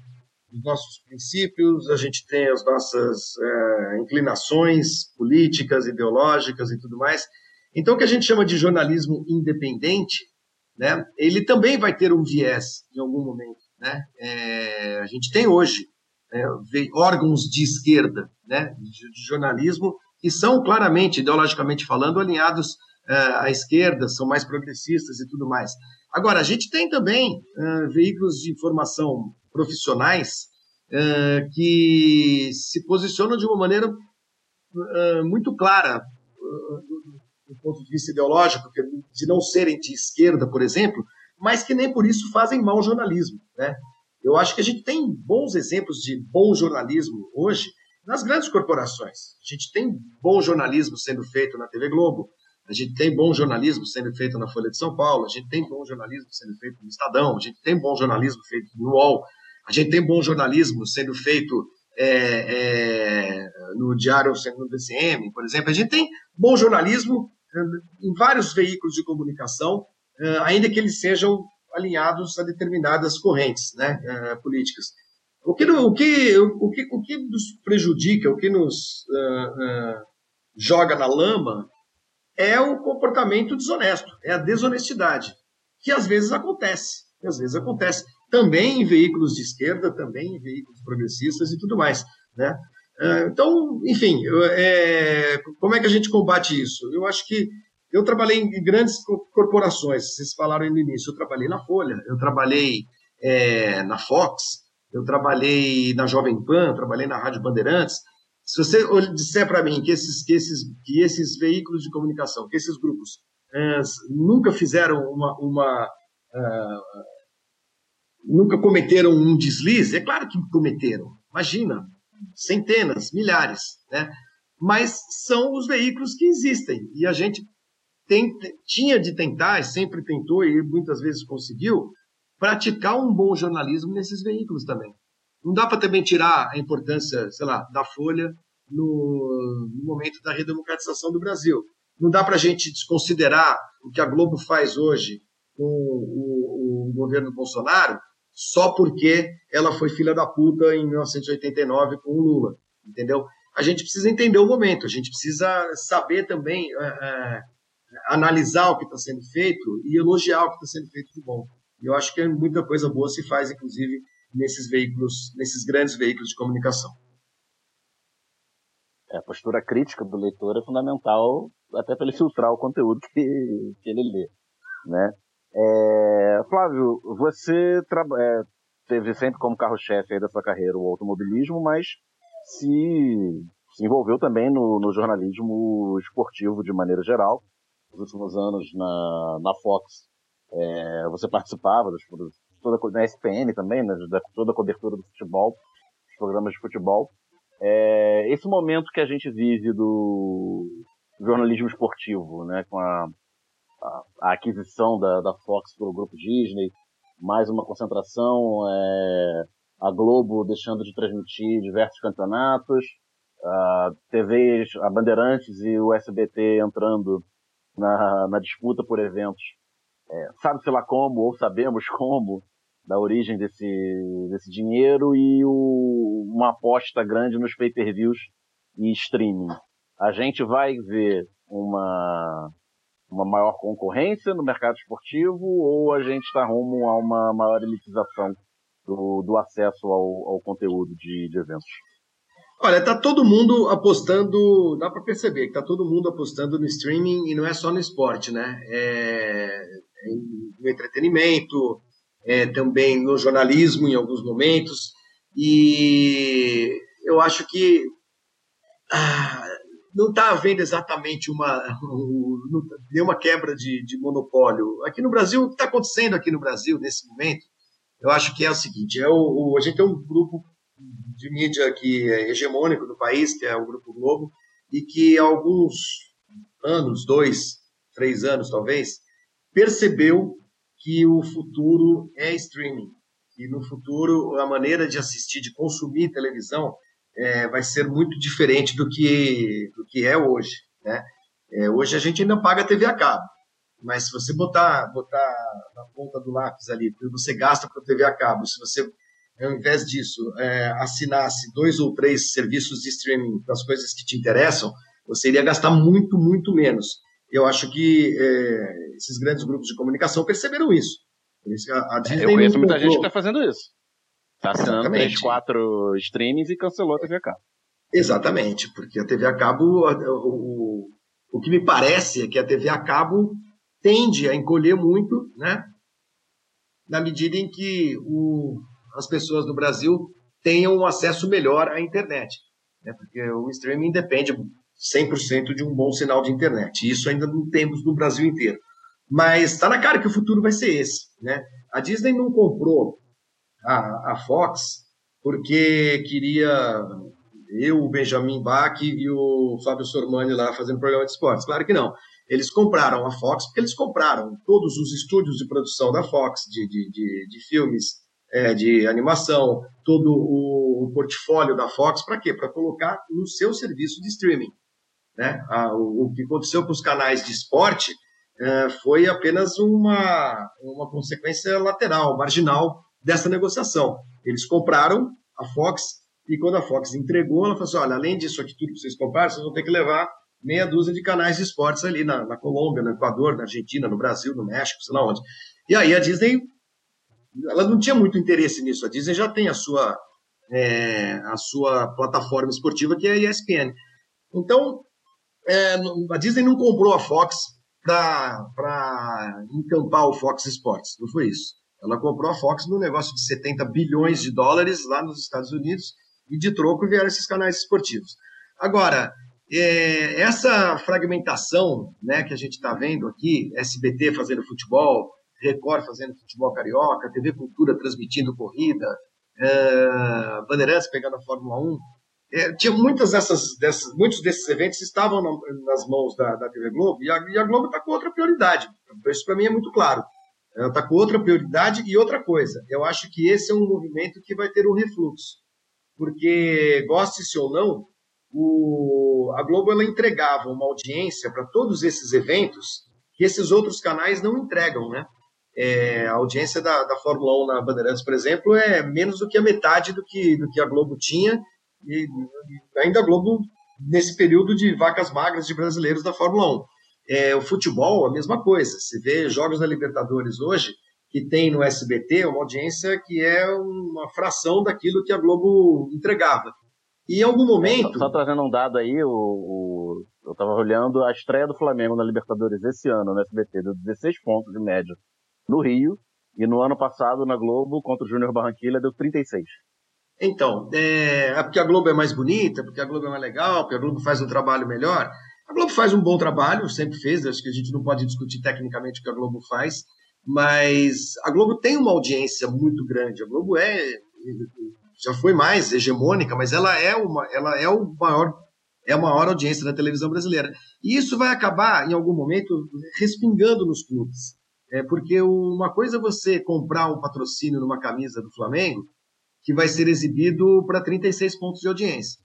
os nossos princípios, a gente tem as nossas uh, inclinações políticas, ideológicas e tudo mais. Então, o que a gente chama de jornalismo independente, né, ele também vai ter um viés em algum momento. Né? É, a gente tem hoje é, órgãos de esquerda, né, de, de, jornalismo, que são claramente, ideologicamente falando, alinhados é, à esquerda, são mais progressistas e tudo mais. Agora, a gente tem também é, veículos de informação profissionais é, que se posicionam de uma maneira é, muito clara do ponto de vista ideológico, de não serem de esquerda, por exemplo, mas que nem por isso fazem mau jornalismo, né? Eu acho que a gente tem bons exemplos de bom jornalismo hoje nas grandes corporações. A gente tem bom jornalismo sendo feito na TV Globo, a gente tem bom jornalismo sendo feito na Folha de São Paulo, a gente tem bom jornalismo sendo feito no Estadão, a gente tem bom jornalismo feito no UOL, a gente tem bom jornalismo sendo feito é, é, no Diário no DCM, por exemplo. A gente tem bom jornalismo é, em vários veículos de comunicação, é, ainda que eles sejam alinhados a determinadas correntes né, uh, políticas. O que, o, que, o, que, o que nos prejudica, o que nos uh, uh, joga na lama é o comportamento desonesto, é a desonestidade, que às vezes acontece, que às vezes acontece também em veículos de esquerda, também em veículos progressistas e tudo mais, né? Então, enfim, é, como é que a gente combate isso? Eu acho que eu trabalhei em grandes corporações, vocês falaram no início, eu trabalhei na Folha, eu trabalhei é, na Fox, eu trabalhei na Jovem Pan, trabalhei na Rádio Bandeirantes. Se você disser para mim que esses, que, esses, que esses veículos de comunicação, que esses grupos é, nunca fizeram uma. uma uh, nunca cometeram um deslize, é claro que cometeram. Imagina, centenas, milhares, né? Mas são os veículos que existem e a gente tem, tinha de tentar, sempre tentou e muitas vezes conseguiu, praticar um bom jornalismo nesses veículos também. Não dá para também tirar a importância, sei lá, da Folha no, no momento da redemocratização do Brasil. Não dá para a gente desconsiderar o que a Globo faz hoje com o, o governo Bolsonaro só porque ela foi filha da puta em 1989 com o Lula, entendeu? A gente precisa entender o momento, a gente precisa saber também é, é, analisar o que está sendo feito e elogiar o que está sendo feito de bom. Eu acho que muita coisa boa se faz, inclusive, nesses veículos, nesses grandes veículos de comunicação. É, a postura crítica do leitor é fundamental, até para ele filtrar o conteúdo que, que ele lê. Né? É, Flávio, você é, teve sempre como carro-chefe da sua carreira o automobilismo, mas se, se envolveu também no, no jornalismo esportivo de maneira geral nos últimos anos na, na Fox, é, você participava dos, toda, na SPN também, né, da toda a cobertura do futebol, dos programas de futebol. É, esse momento que a gente vive do, jornalismo esportivo, né? Com a, a, a aquisição da, da, Fox pelo grupo Disney, mais uma concentração, é, a Globo deixando de transmitir diversos campeonatos, a TVs, a Bandeirantes e o SBT entrando na, na disputa por eventos. É, Sabe-se lá como, ou sabemos como, da origem desse, desse dinheiro e o, uma aposta grande nos pay-per-views e streaming. A gente vai ver uma, uma maior concorrência no mercado esportivo ou a gente está rumo a uma maior elitização do, do acesso ao, ao conteúdo de, de eventos? Olha, tá todo mundo apostando, dá para perceber que tá todo mundo apostando no streaming e não é só no esporte, né? É, no entretenimento, é, também no jornalismo em alguns momentos. E eu acho que ah, não está havendo exatamente uma nenhuma quebra de, de monopólio. Aqui no Brasil, o que está acontecendo aqui no Brasil nesse momento, eu acho que é o seguinte: é o, o, a gente tem um grupo de mídia que é hegemônico do país, que é o Grupo Globo, e que há alguns anos, dois, três anos talvez, percebeu que o futuro é streaming. E no futuro, a maneira de assistir, de consumir televisão, é, vai ser muito diferente do que, do que é hoje. Né? É, hoje a gente ainda paga TV a cabo, mas se você botar, botar na ponta do lápis ali, você gasta para TV a cabo, se você, ao invés disso, é, assinasse dois ou três serviços de streaming para as coisas que te interessam, você iria gastar muito, muito menos eu acho que é, esses grandes grupos de comunicação perceberam isso. Por isso a, a Disney eu conheço muita gente que está fazendo isso. Está assinando três, quatro streamings e cancelou a TV a cabo. Exatamente, porque a TV a cabo, o, o, o que me parece é que a TV a cabo tende a encolher muito, né? Na medida em que o, as pessoas no Brasil tenham um acesso melhor à internet. Né? Porque o streaming depende 100% de um bom sinal de internet. Isso ainda não temos no Brasil inteiro. Mas está na cara que o futuro vai ser esse. Né? A Disney não comprou a, a Fox porque queria eu, o Benjamin Bach e o Fábio Sormani lá fazendo programa de esportes. Claro que não. Eles compraram a Fox porque eles compraram todos os estúdios de produção da Fox, de, de, de, de filmes, é, de animação, todo o, o portfólio da Fox, para quê? Para colocar no seu serviço de streaming. Né? o, que aconteceu com os canais de esporte é, foi apenas uma, uma consequência lateral, marginal dessa negociação. Eles compraram a Fox e quando a Fox entregou, ela falou assim: olha, além disso aqui tudo que vocês compraram, vocês vão ter que levar meia dúzia de canais de esportes ali na, na Colômbia, no Equador, na Argentina, no Brasil, no México, sei lá onde. E aí a Disney, ela não tinha muito interesse nisso. A Disney já tem a sua, é, a sua plataforma esportiva, que é a ESPN. Então, é, a Disney não comprou a Fox para encampar o Fox Sports, não foi isso. Ela comprou a Fox no negócio de 70 bilhões de dólares lá nos Estados Unidos e de troco vieram esses canais esportivos. Agora, é, essa fragmentação né, que a gente está vendo aqui, SBT fazendo futebol, Record fazendo futebol carioca, TV Cultura transmitindo corrida, é, Bandeirantes pegando a Fórmula 1, é, tinha muitas dessas, dessas, muitos desses eventos estavam nas mãos da, da TV Globo e a, e a Globo está com outra prioridade. Isso para mim é muito claro. Ela está com outra prioridade e outra coisa. Eu acho que esse é um movimento que vai ter um refluxo, porque goste-se ou não, o, a Globo ela entregava uma audiência para todos esses eventos que esses outros canais não entregam, né? É, a audiência da, da Fórmula 1 na Bandeirantes, por exemplo, é menos do que a metade do que, do que a Globo tinha e ainda a Globo nesse período de vacas magras de brasileiros da Fórmula 1. É, o futebol, a mesma coisa. Você vê jogos da Libertadores hoje, que tem no SBT uma audiência que é uma fração daquilo que a Globo entregava. E em algum momento. Só, só trazendo um dado aí, o, o eu estava olhando a estreia do Flamengo na Libertadores esse ano no SBT, deu 16 pontos de média no Rio, e no ano passado na Globo, contra o Júnior Barranquilla, deu 36. Então, é, é, porque a Globo é mais bonita, porque a Globo é mais legal, porque a Globo faz um trabalho melhor. A Globo faz um bom trabalho, sempre fez, acho que a gente não pode discutir tecnicamente o que a Globo faz, mas a Globo tem uma audiência muito grande. A Globo é já foi mais hegemônica, mas ela é uma, ela é o maior é a maior audiência da televisão brasileira. E isso vai acabar, em algum momento, respingando nos clubes. É porque uma coisa é você comprar um patrocínio numa camisa do Flamengo que vai ser exibido para 36 pontos de audiência.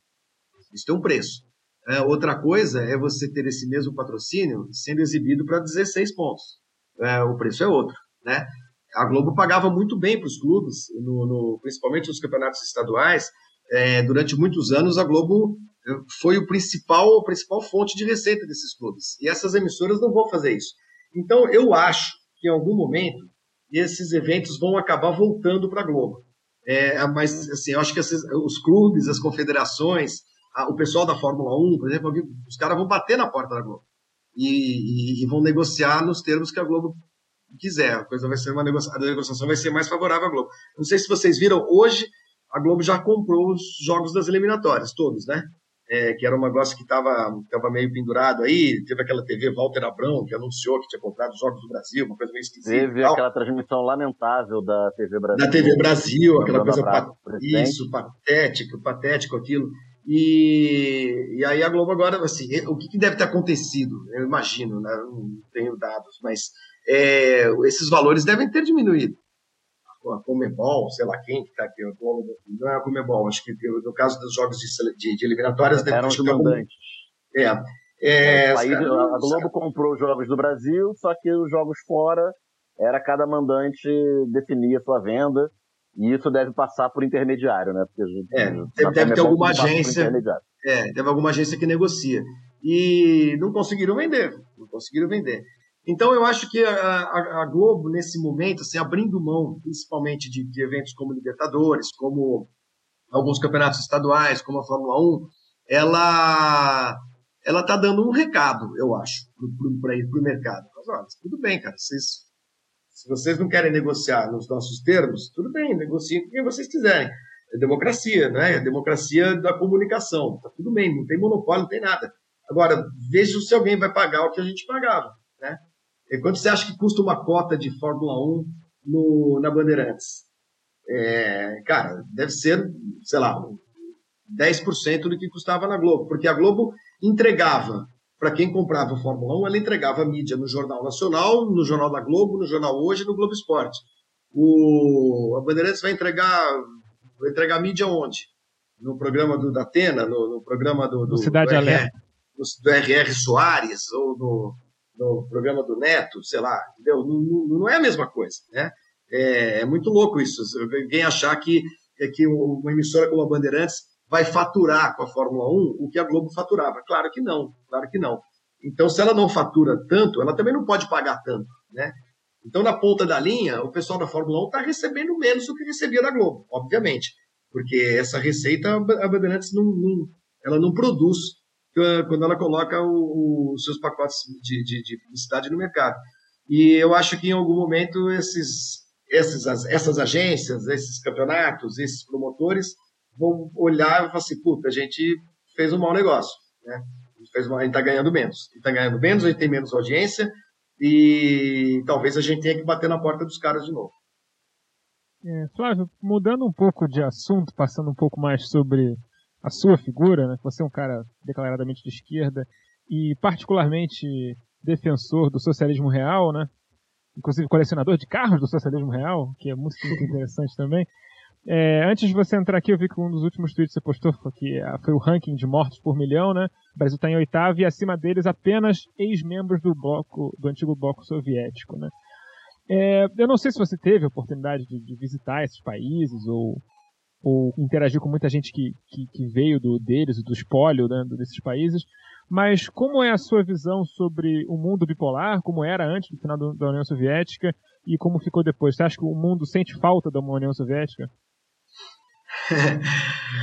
Isso tem um preço. É, outra coisa é você ter esse mesmo patrocínio sendo exibido para 16 pontos. É, o preço é outro, né? A Globo pagava muito bem para os clubes, no, no, principalmente nos campeonatos estaduais. É, durante muitos anos, a Globo é, foi o principal, a principal fonte de receita desses clubes. E essas emissoras não vão fazer isso. Então, eu acho que em algum momento esses eventos vão acabar voltando para a Globo. É, mas, assim, eu acho que esses, os clubes, as confederações, o pessoal da Fórmula 1, por exemplo, os caras vão bater na porta da Globo e, e, e, vão negociar nos termos que a Globo quiser. A coisa vai ser uma a negociação vai ser mais favorável à Globo. Não sei se vocês viram, hoje a Globo já comprou os jogos das eliminatórias, todos, né? É, que era um negócio que estava tava meio pendurado aí. Teve aquela TV Walter Abrão, que anunciou que tinha comprado os Jogos do Brasil, uma coisa meio esquisita. Teve aquela transmissão lamentável da TV Brasil. Da TV Brasil, aquela coisa. Bravo, isso, patético, patético aquilo. E, e aí a Globo agora, assim, o que, que deve ter acontecido? Eu imagino, né? não tenho dados, mas é, esses valores devem ter diminuído. A Comebol, sei lá quem que está aqui, não é a Comebol, acho que no caso dos jogos de, de, de eliminatórias... Eram os. É. é Aí, caras, a Globo comprou os jogos do Brasil, só que os jogos fora, era cada mandante definia sua venda, e isso deve passar por intermediário, né? Porque é, deve, deve ter alguma agência. É, deve alguma agência que negocia. E não conseguiram vender. Não conseguiram vender. Então eu acho que a, a, Globo, nesse momento, assim, abrindo mão, principalmente de, de, eventos como Libertadores, como alguns campeonatos estaduais, como a Fórmula 1, ela ela está dando um recado, eu acho, para o mercado. Mas, olha, tudo bem, cara, vocês se vocês não querem negociar nos nossos termos, tudo bem, negociem com quem vocês quiserem. É democracia, né? É democracia da comunicação. Tá tudo bem, não tem monopólio, não tem nada. Agora, veja se alguém vai pagar o que a gente pagava, né? E quanto você acha que custa uma cota de Fórmula 1 no, na Bandeirantes? É, cara, deve ser, sei lá, 10% do que custava na Globo, porque a Globo entregava para quem comprava Fórmula 1, ela entregava a mídia no Jornal Nacional, no Jornal da Globo, no Jornal Hoje e no Globo Esporte. O, a Bandeirantes vai entregar, vai entregar mídia onde? No programa do Datena, no, no programa do, do, Cidade do, RR, do, do RR Soares, ou no, no programa do Neto, sei lá, entendeu? Não, não é a mesma coisa, né? É, é, muito louco isso. Alguém achar que, é que uma emissora como a Bandeirantes vai faturar com a Fórmula 1 o que a Globo faturava. Claro que não, claro que não. Então, se ela não fatura tanto, ela também não pode pagar tanto, né? Então, na ponta da linha, o pessoal da Fórmula 1 está recebendo menos do que recebia da Globo, obviamente, porque essa receita a Bandeirantes não, não, ela não produz quando ela coloca os seus pacotes de, de, de publicidade no mercado. E eu acho que em algum momento esses, esses, essas agências, esses campeonatos, esses promotores vão olhar e falar assim, puta, a gente fez um mau negócio, né? Fez a gente está ganhando menos. Está ganhando menos, a gente tem menos audiência e talvez a gente tenha que bater na porta dos caras de novo. É, Flávio, mudando um pouco de assunto, passando um pouco mais sobre a sua figura, né? Você é um cara declaradamente de esquerda e particularmente defensor do socialismo real, né? Inclusive colecionador de carros do socialismo real, que é muito interessante também. É, antes de você entrar aqui, eu vi que um dos últimos tweets que você postou foi, que, ah, foi o ranking de mortos por milhão, né? O Brasil está em oitavo e acima deles apenas ex-membros do bloco, do antigo bloco soviético, né? É, eu não sei se você teve a oportunidade de, de visitar esses países ou, ou, interagir com muita gente que, que, que veio do, deles, do espólio né, desses países, mas como é a sua visão sobre o mundo bipolar, como era antes do final da União Soviética e como ficou depois? Você acha que o mundo sente falta da União Soviética?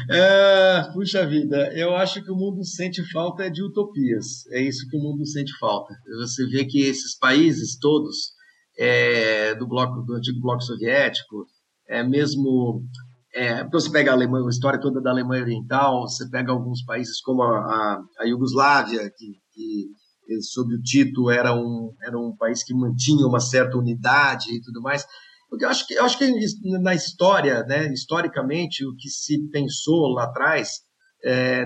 é, puxa vida, eu acho que o mundo sente falta de utopias. É isso que o mundo sente falta. Você vê que esses países todos é, do bloco do antigo bloco soviético, é mesmo é, você pega a Alemanha, a história toda da Alemanha Oriental, você pega alguns países como a, a, a Iugoslávia, que, que sob o Tito era um, era um país que mantinha uma certa unidade e tudo mais. Porque eu acho que, eu acho que na história, né, historicamente, o que se pensou lá atrás É,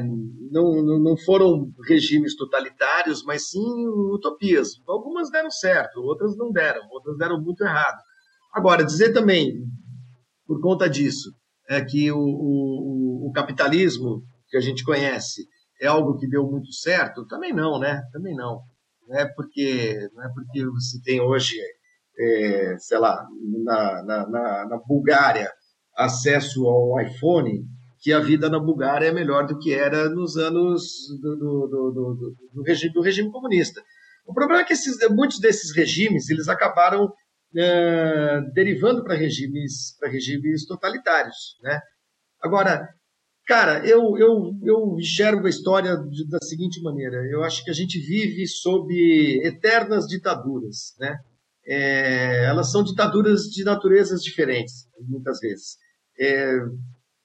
não, não foram regimes totalitários, mas sim utopias. Algumas deram certo, outras não deram, outras deram muito errado. Agora, dizer também, por conta disso, é que o, o, o capitalismo que a gente conhece é algo que deu muito certo? Também não, né? Também não. Não é porque, não é porque você tem hoje, é, sei lá, na, na, na, na Bulgária, acesso ao iPhone, que a vida na Bulgária é melhor do que era nos anos do, do, do, do, regime, regime comunista. O problema é que esses, muitos desses regimes eles acabaram é, derivando para regimes, regimes totalitários. Né? Agora, cara, eu, eu, eu enxergo a história da seguinte maneira: eu acho que a gente vive sob eternas ditaduras. Né? É, elas são ditaduras de naturezas diferentes, muitas vezes. É,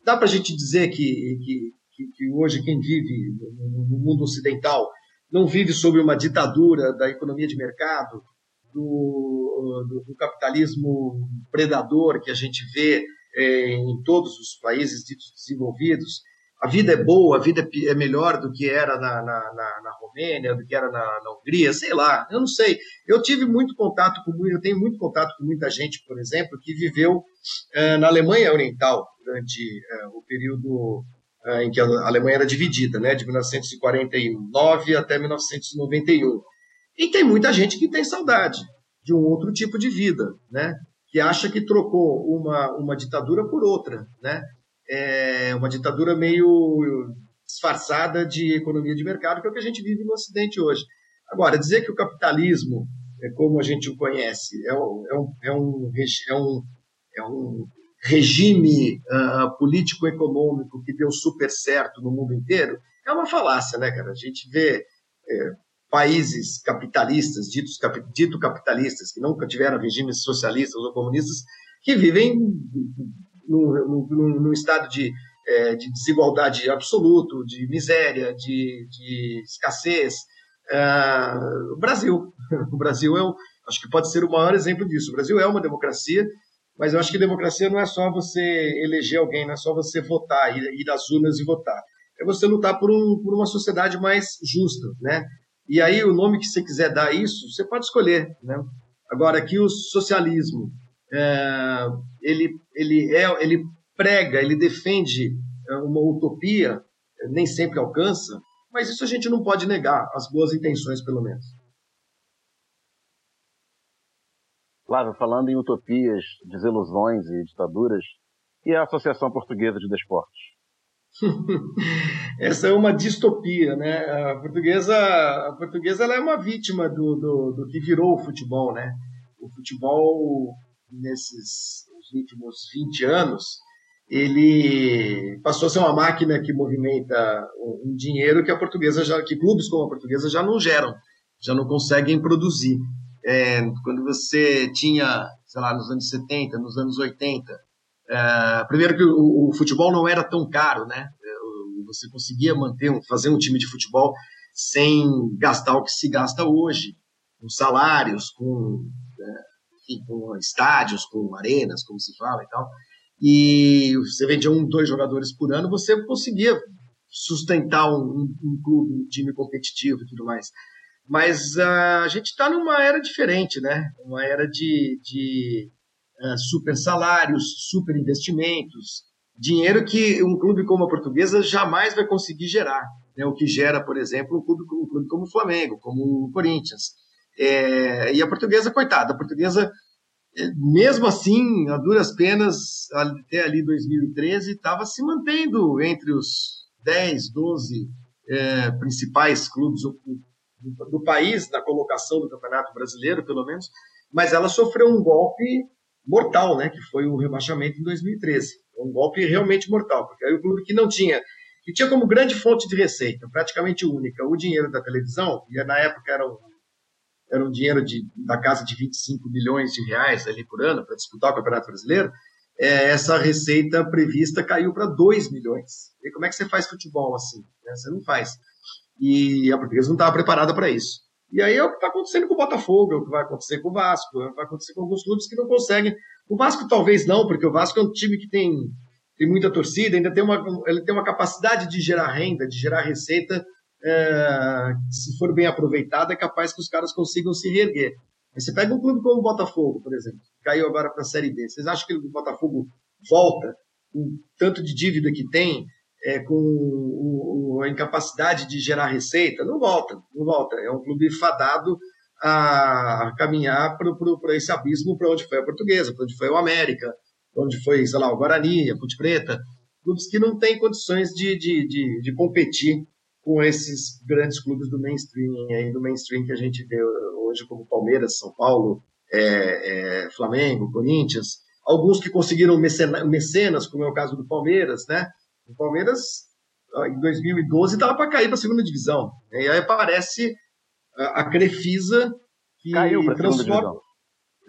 dá para a gente dizer que, que, que, hoje quem vive no mundo ocidental não vive sob uma ditadura da economia de mercado, do, do, do capitalismo predador que a gente vê é, em todos os países desenvolvidos, a vida é boa, a vida é melhor do que era na, na, na, na Romênia, do que era na, na, Hungria, sei lá, eu não sei. Eu tive muito contato com, eu tenho muito contato com muita gente, por exemplo, que viveu é, na Alemanha Oriental durante é, o período é, em que a Alemanha era dividida, né, de 1949 até 1991. E tem muita gente que tem saudade de um outro tipo de vida, né, que acha que trocou uma, uma ditadura por outra, né, é uma ditadura meio disfarçada de economia de mercado, que é o que a gente vive no Ocidente hoje. Agora, dizer que o capitalismo, é como a gente o conhece, é um, é um, é um, é é um regime uh, político-econômico que deu super certo no mundo inteiro, é uma falácia, né, cara? A gente vê é, países capitalistas, ditos dito capitalistas, que nunca tiveram regimes socialistas ou comunistas, que vivem num, estado de, é, de, desigualdade absoluto, de miséria, de, de escassez. É, o Brasil. O Brasil é, acho que pode ser o maior exemplo disso. O Brasil é uma democracia, mas eu acho que democracia não é só você eleger alguém, não é só você votar, ir, ir às urnas e votar. É você lutar por, um, por uma sociedade mais justa, né? E aí o nome que você quiser dar isso, você pode escolher, né? Agora aqui o socialismo, é, ele, ele, é, ele prega, ele defende é, uma utopia, nem sempre alcança, mas isso a gente não pode negar, as boas intenções, pelo menos. Flávio, falando em utopias, desilusões e ditaduras, e a Associação Portuguesa de Desportos? Essa é uma distopia, né? A portuguesa, a portuguesa ela é uma vítima do, do, do que virou o futebol, né? O futebol nesses últimos 20 anos, ele passou a ser uma máquina que movimenta um dinheiro que a portuguesa já, que clubes como a portuguesa já não geram, já não conseguem produzir. É, quando você tinha, sei lá, nos anos 70, nos anos 80, é, primeiro que o, o, futebol não era tão caro, né? Você conseguia manter, fazer um time de futebol sem gastar o que se gasta hoje, com salários, com é, enfim, com estádios, com arenas, como se fala e tal, e você vendia um, dois jogadores por ano, você conseguia sustentar um, um, clube, um time competitivo e tudo mais. Mas uh, a gente está numa era diferente, né? Uma era de, de super salários, super investimentos, dinheiro que um clube como a Portuguesa jamais vai conseguir gerar. Né? O que gera, por exemplo, um clube, um clube como o Flamengo, como o Corinthians. É, e a portuguesa, coitada, a portuguesa, é, mesmo assim, a duras penas, até ali 2013, estava se mantendo entre os 10, 12 é, principais clubes do, do, do, país, na colocação do Campeonato Brasileiro, pelo menos, mas ela sofreu um golpe mortal, né, que foi o rebaixamento em 2013. Um golpe realmente mortal, porque aí o clube que não tinha que tinha como grande fonte de receita, praticamente única, o dinheiro da televisão, e na época era um era um dinheiro de, da casa de 25 milhões de reais ali por ano para disputar o Campeonato Brasileiro, é, essa receita prevista caiu para 2 milhões. E como é que você faz futebol assim? Né? Você não faz. E a portuguesa não estava preparada para isso. E aí é o que está acontecendo com o Botafogo, é o que vai acontecer com o Vasco, é o que vai acontecer com alguns clubes que não conseguem. O Vasco talvez não, porque o Vasco é um time que tem tem muita torcida, ainda tem uma, ele tem uma capacidade de gerar renda, de gerar receita, é, se for bem aproveitada, é capaz que os caras consigam se reerguer. Mas você pega um clube como o Botafogo, por exemplo, que caiu agora para a Série B. Vocês acham que o Botafogo volta com o tanto de dívida que tem, é, com o, o, a incapacidade de gerar receita? Não volta, não volta. É um clube fadado a caminhar para esse abismo para onde foi a Portuguesa, para onde foi o América, para onde foi, sei lá, o Guarani, a Ponte Preta. Clubes que não têm condições de, de, de, de competir com esses grandes clubes do mainstream, aí, do mainstream que a gente vê hoje como Palmeiras, São Paulo, é, é, Flamengo, Corinthians, alguns que conseguiram mecenas, como é o caso do Palmeiras, né? O Palmeiras, em 2012, estava para cair para a segunda divisão. E aí aparece a, Crefisa, que Caiu para a segunda divisão.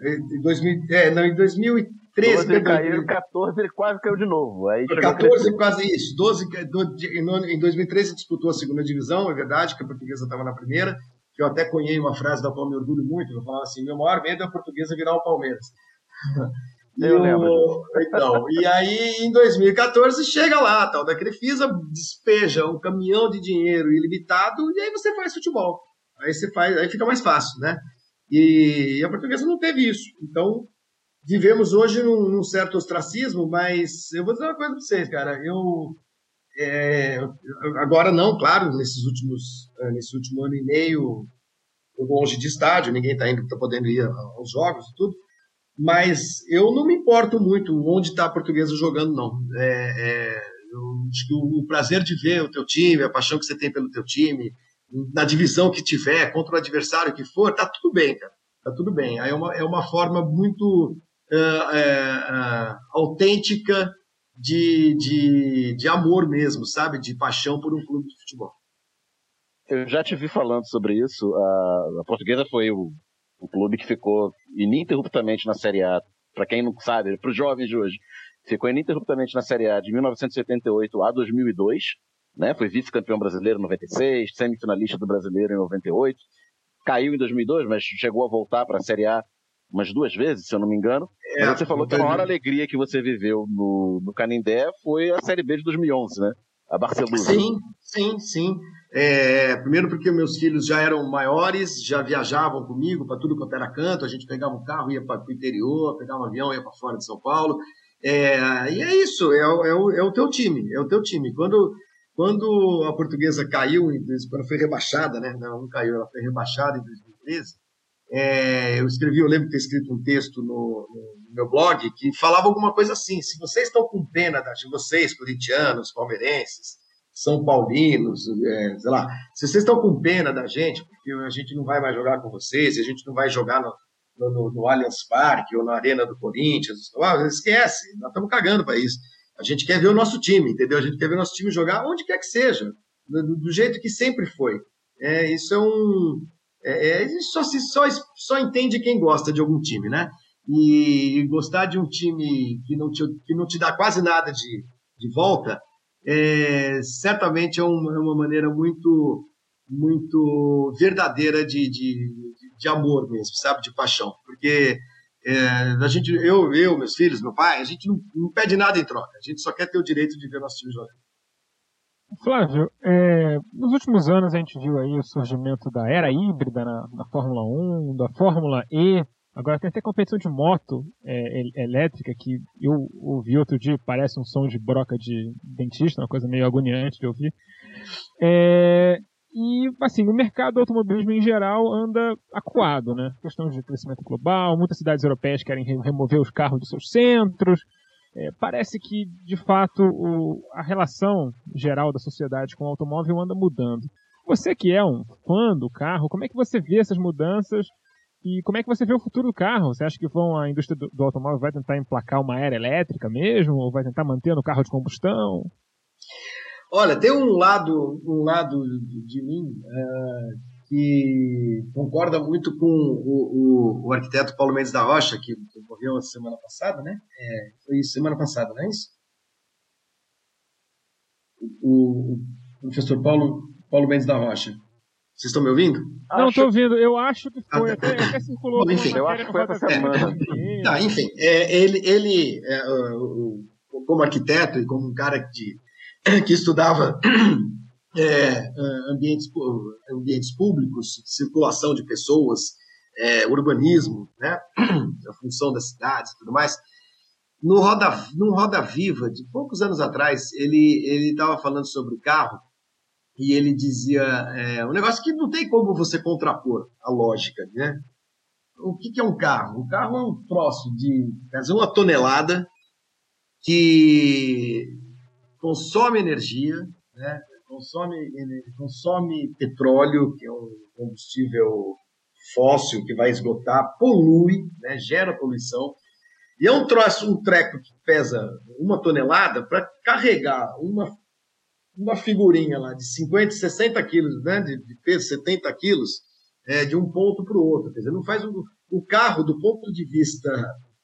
Em, 2000, é, não, em 2013... 12 ele caiu, 14 ele quase caiu de novo. Aí 14 quase isso. 12, em 2013 disputou a segunda divisão, é verdade, que a portuguesa estava na primeira que eu até conhei uma frase da qual me orgulho muito, eu falava assim, meu maior medo é a portuguesa virar o Palmeiras. Eu e lembro. Então, e aí em 2014 chega lá, tal da Crefisa despeja um caminhão de dinheiro ilimitado e aí você faz futebol. Aí você faz, aí fica mais fácil, né? E a portuguesa não teve isso. Então, vivemos hoje num, num certo ostracismo, mas eu vou dizer uma coisa para vocês, cara. Eu é, agora não, claro, nesses últimos, é, nesse último ano e meio, longe de estádio, ninguém está indo, tá podendo ir aos jogos e tudo, mas eu não me importo muito onde está a portuguesa jogando, não. É, é, eu o, o, prazer de ver o teu time, a paixão que você tem pelo teu time, na divisão que tiver, contra o adversário que for, tá tudo bem, cara. Tá tudo bem. Aí é uma, é uma forma muito uh, uh, autêntica de, de, de amor mesmo, sabe? De paixão por um clube de futebol. Eu já te vi falando sobre isso. A, a Portuguesa foi o, o clube que ficou ininterruptamente na Série A. Para quem não sabe, para os jovens de hoje, ficou ininterruptamente na Série A de 1978 a 2002. Né? Foi vice-campeão brasileiro em 96, semifinalista do brasileiro em 98. Caiu em 2002, mas chegou a voltar para a Série A umas duas vezes, se eu não me engano. É, Mas você falou que a maior alegria que você viveu no, no Canindé foi a Série B de 2011, né? A Barcelona. Sim, sim, sim. É, primeiro porque meus filhos já eram maiores, já viajavam comigo para tudo quanto era canto, a gente pegava um carro, ia para o interior, pegava um avião, ia para fora de São Paulo. É, e é isso, é, é, o, é o teu time, é o teu time. Quando, quando a portuguesa caiu, quando foi rebaixada, né? Não, não caiu, ela foi rebaixada em 2013, é, eu escrevi, eu lembro de ter escrito um texto no, no, meu blog que falava alguma coisa assim: se vocês estão com pena de vocês, corintianos, palmeirenses, são paulinos, é, sei lá, se vocês estão com pena da gente, porque a gente não vai mais jogar com vocês, a gente não vai jogar no, no, no Allianz Parque ou na Arena do Corinthians, ah, esquece, nós estamos cagando para isso. A gente quer ver o nosso time, entendeu? A gente quer ver o nosso time jogar onde quer que seja, do, do jeito que sempre foi. É, isso é um, é, é só, se, só, só entende quem gosta de algum time, né? E gostar de um time que não te, que não te dá quase nada de, de volta, é, certamente é uma, é uma maneira muito muito verdadeira de, de, de, amor mesmo, sabe? De paixão. Porque é, a gente, eu, eu, meus filhos, meu pai, a gente não, não pede nada em troca. A gente só quer ter o direito de ver nosso time jogando. Flávio, é, nos últimos anos a gente viu aí o surgimento da era híbrida na, na Fórmula 1, da Fórmula E, agora tem até competição de moto é, elétrica que eu ouvi outro dia, parece um som de broca de dentista, uma coisa meio agoniante de ouvir. É, e, assim, o mercado do automobilismo em geral anda acuado, né? Questão de crescimento global, muitas cidades europeias querem remover os carros dos seus centros, é, parece que, de fato, o, a relação geral da sociedade com o automóvel anda mudando. Você que é um fã do carro, como é que você vê essas mudanças e como é que você vê o futuro do carro? Você acha que vão, a indústria do, do automóvel vai tentar emplacar uma era elétrica mesmo? Ou vai tentar manter no carro de combustão? Olha, tem um lado, um lado de mim uh, que concorda muito com o, o, o, arquiteto Paulo Mendes da Rocha, que, que morreu semana passada, né? É, foi semana passada, não é isso? O, o, professor Paulo, Paulo Mendes da Rocha. Vocês estão me ouvindo? Não, estou ouvindo. Eu acho que foi. Ah, tá. até, até circulou. Bom, enfim, eu acho que foi essa semana. É, tá, enfim. É, ele, ele é, o, como arquiteto e como um cara de, que estudava é, ambientes, ambientes públicos, circulação de pessoas, é, urbanismo, né? a função das cidades e tudo mais. No Roda, no Roda Viva, de poucos anos atrás, ele estava falando sobre carro e ele dizia é, um negócio que não tem como você contrapor a lógica, né? O que, que é um carro? O carro é um troço de quer uma tonelada que consome energia, né? Consome, consome petróleo, que é um combustível fóssil que vai esgotar, polui, né? gera poluição. E é um troço, um treco que pesa uma tonelada para carregar uma, uma figurinha lá de 50, 60 quilos, né? de, de peso, 70 quilos, é, de um ponto para o outro. Quer dizer, não faz o carro, do ponto de vista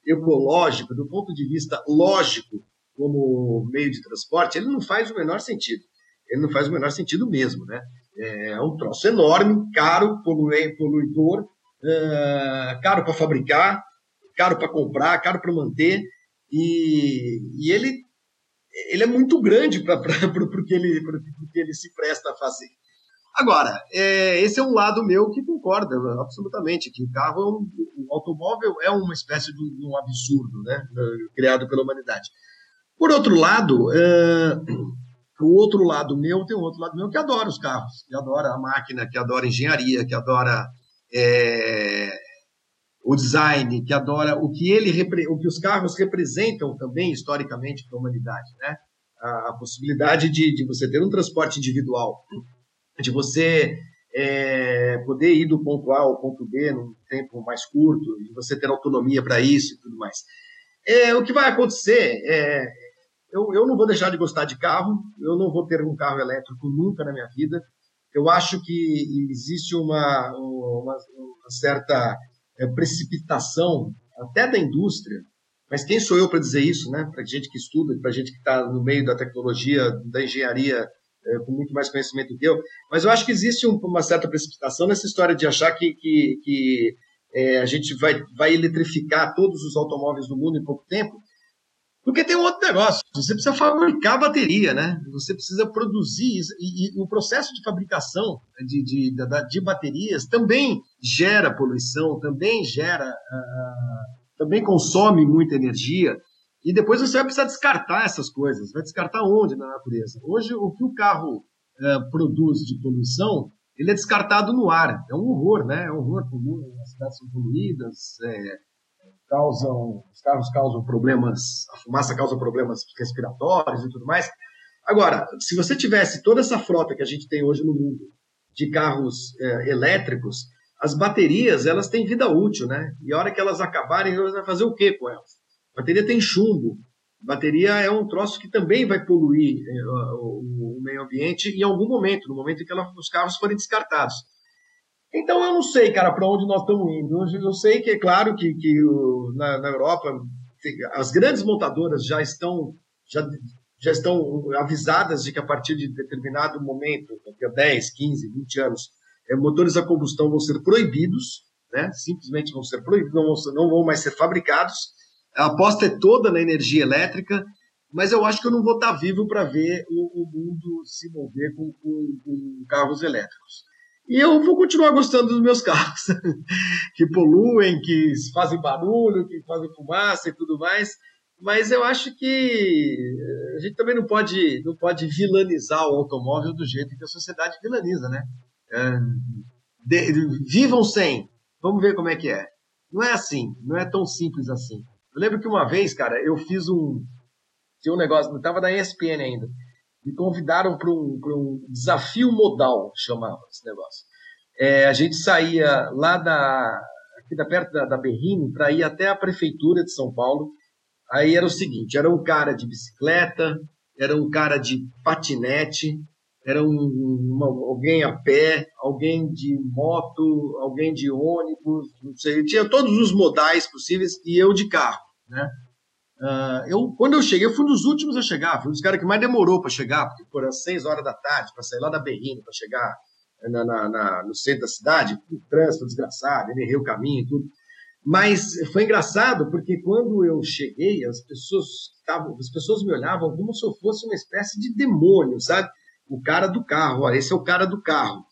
ecológico, do ponto de vista lógico, como meio de transporte, ele não faz o menor sentido. Ele não faz o menor sentido mesmo, né? É um troço enorme, caro, poluidor, uh, caro para fabricar, caro para comprar, caro para manter, e, e, ele, ele é muito grande para o que ele, que ele se presta a fazer. Agora, é, esse é um lado meu que concorda absolutamente, que o carro, é um, o automóvel é uma espécie de um, absurdo, né, criado pela humanidade. Por outro lado, é, o outro lado meu tem um outro lado meu que adora os carros, que adora a máquina, que adora a engenharia, que adora é, o design, que adora o que ele o que os carros representam também historicamente para a humanidade, né? A, a possibilidade de, de você ter um transporte individual de você é, poder ir do ponto A ao ponto B num tempo mais curto, e você ter autonomia para isso e tudo mais. É, o que vai acontecer é. Eu, eu não vou deixar de gostar de carro, eu não vou ter um carro elétrico nunca na minha vida. Eu acho que existe uma, uma, uma certa é, precipitação, até da indústria, mas quem sou eu para dizer isso, né? Para gente que estuda, para gente que está no meio da tecnologia, da engenharia é, com muito mais conhecimento do que eu, mas eu acho que existe um, uma certa precipitação nessa história de achar que, que, que é, a gente vai, vai eletrificar todos os automóveis do mundo em pouco tempo, porque tem um outro negócio, você precisa fabricar a bateria, né? Você precisa produzir, e, e o processo de fabricação de, de, de, de, baterias também gera poluição, também gera, uh, também consome muita energia. E depois você vai precisar descartar essas coisas. Vai descartar onde na natureza? Hoje, o que o carro é, produz de poluição, ele é descartado no ar. É um horror, né? É um horror. As cidades são poluídas, é, causam, os carros causam problemas, a fumaça causa problemas respiratórios e tudo mais. Agora, se você tivesse toda essa frota que a gente tem hoje no mundo de carros é, elétricos, as baterias elas têm vida útil, né? E a hora que elas acabarem, você vai fazer o que com elas? Bateria tem chumbo. Bateria é um troço que também vai poluir é, o, o, meio ambiente em algum momento, no momento em que ela, os carros forem descartados. Então eu não sei, cara, para onde nós estamos indo. Eu sei que é claro que, que o, na, na, Europa as grandes montadoras já estão já, já estão avisadas de que a partir de determinado momento, daqui a 10, 15, 20 anos, é, motores a combustão vão ser proibidos, né? simplesmente vão ser proibidos, não vão, não vão mais ser fabricados a aposta é toda na energia elétrica, mas eu acho que eu não vou estar vivo para ver o, o, mundo se mover com, com, com, carros elétricos. E eu vou continuar gostando dos meus carros, que poluem, que fazem barulho, que fazem fumaça e tudo mais. Mas eu acho que a gente também não pode, não pode vilanizar o automóvel do jeito que a sociedade vilaniza, né? É, de, vivam sem. Vamos ver como é que é. Não é assim, não é tão simples assim. Eu lembro que uma vez, cara, eu fiz um. Tinha um negócio, não estava na ESPN ainda. Me convidaram para um, um desafio modal, chamava esse negócio. É, a gente saía lá da, aqui da perto da, da Berrini para ir até a prefeitura de São Paulo. Aí era o seguinte: era um cara de bicicleta, era um cara de patinete, era um, uma, alguém a pé, alguém de moto, alguém de ônibus, não sei, tinha todos os modais possíveis e eu de carro. Né? Uh, eu, quando eu cheguei, eu fui um dos últimos a chegar, fui um dos caras que mais demorou para chegar, porque foram 6 horas da tarde, para sair lá da Berrina, para chegar na, na, na, no centro da cidade, o trânsito desgraçado, errei o caminho e tudo. Mas foi engraçado porque quando eu cheguei, as pessoas tavam, as pessoas me olhavam como se eu fosse uma espécie de demônio, sabe? O cara do carro, olha, esse é o cara do carro.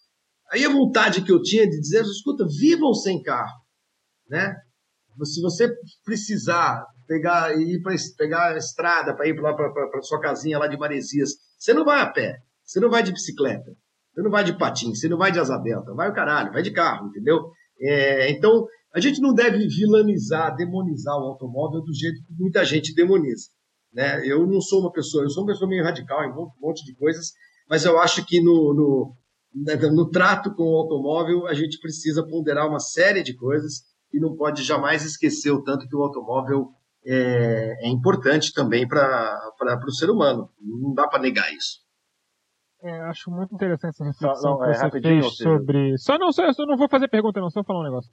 Aí a vontade que eu tinha de dizer, escuta, vivam sem carro, né? Se você precisar pegar ir para pegar a estrada para ir lá para sua casinha lá de Maresias, você não vai a pé, você não vai de bicicleta, você não vai de patins, você não vai de asa delta, vai o caralho, vai de carro, entendeu? É, então a gente não deve vilanizar, demonizar o automóvel do jeito que muita gente demoniza. Né? Eu não sou uma pessoa, eu sou uma pessoa meio radical em um monte de coisas, mas eu acho que no, no, né, no trato com o automóvel a gente precisa ponderar uma série de coisas e não pode jamais esquecer o tanto que o automóvel é, é importante também para o ser humano. Não dá para negar isso. É, acho muito interessante essa reflexão não, é, que você fez sobre. Só não, só, eu não vou fazer pergunta, não, só falar um negócio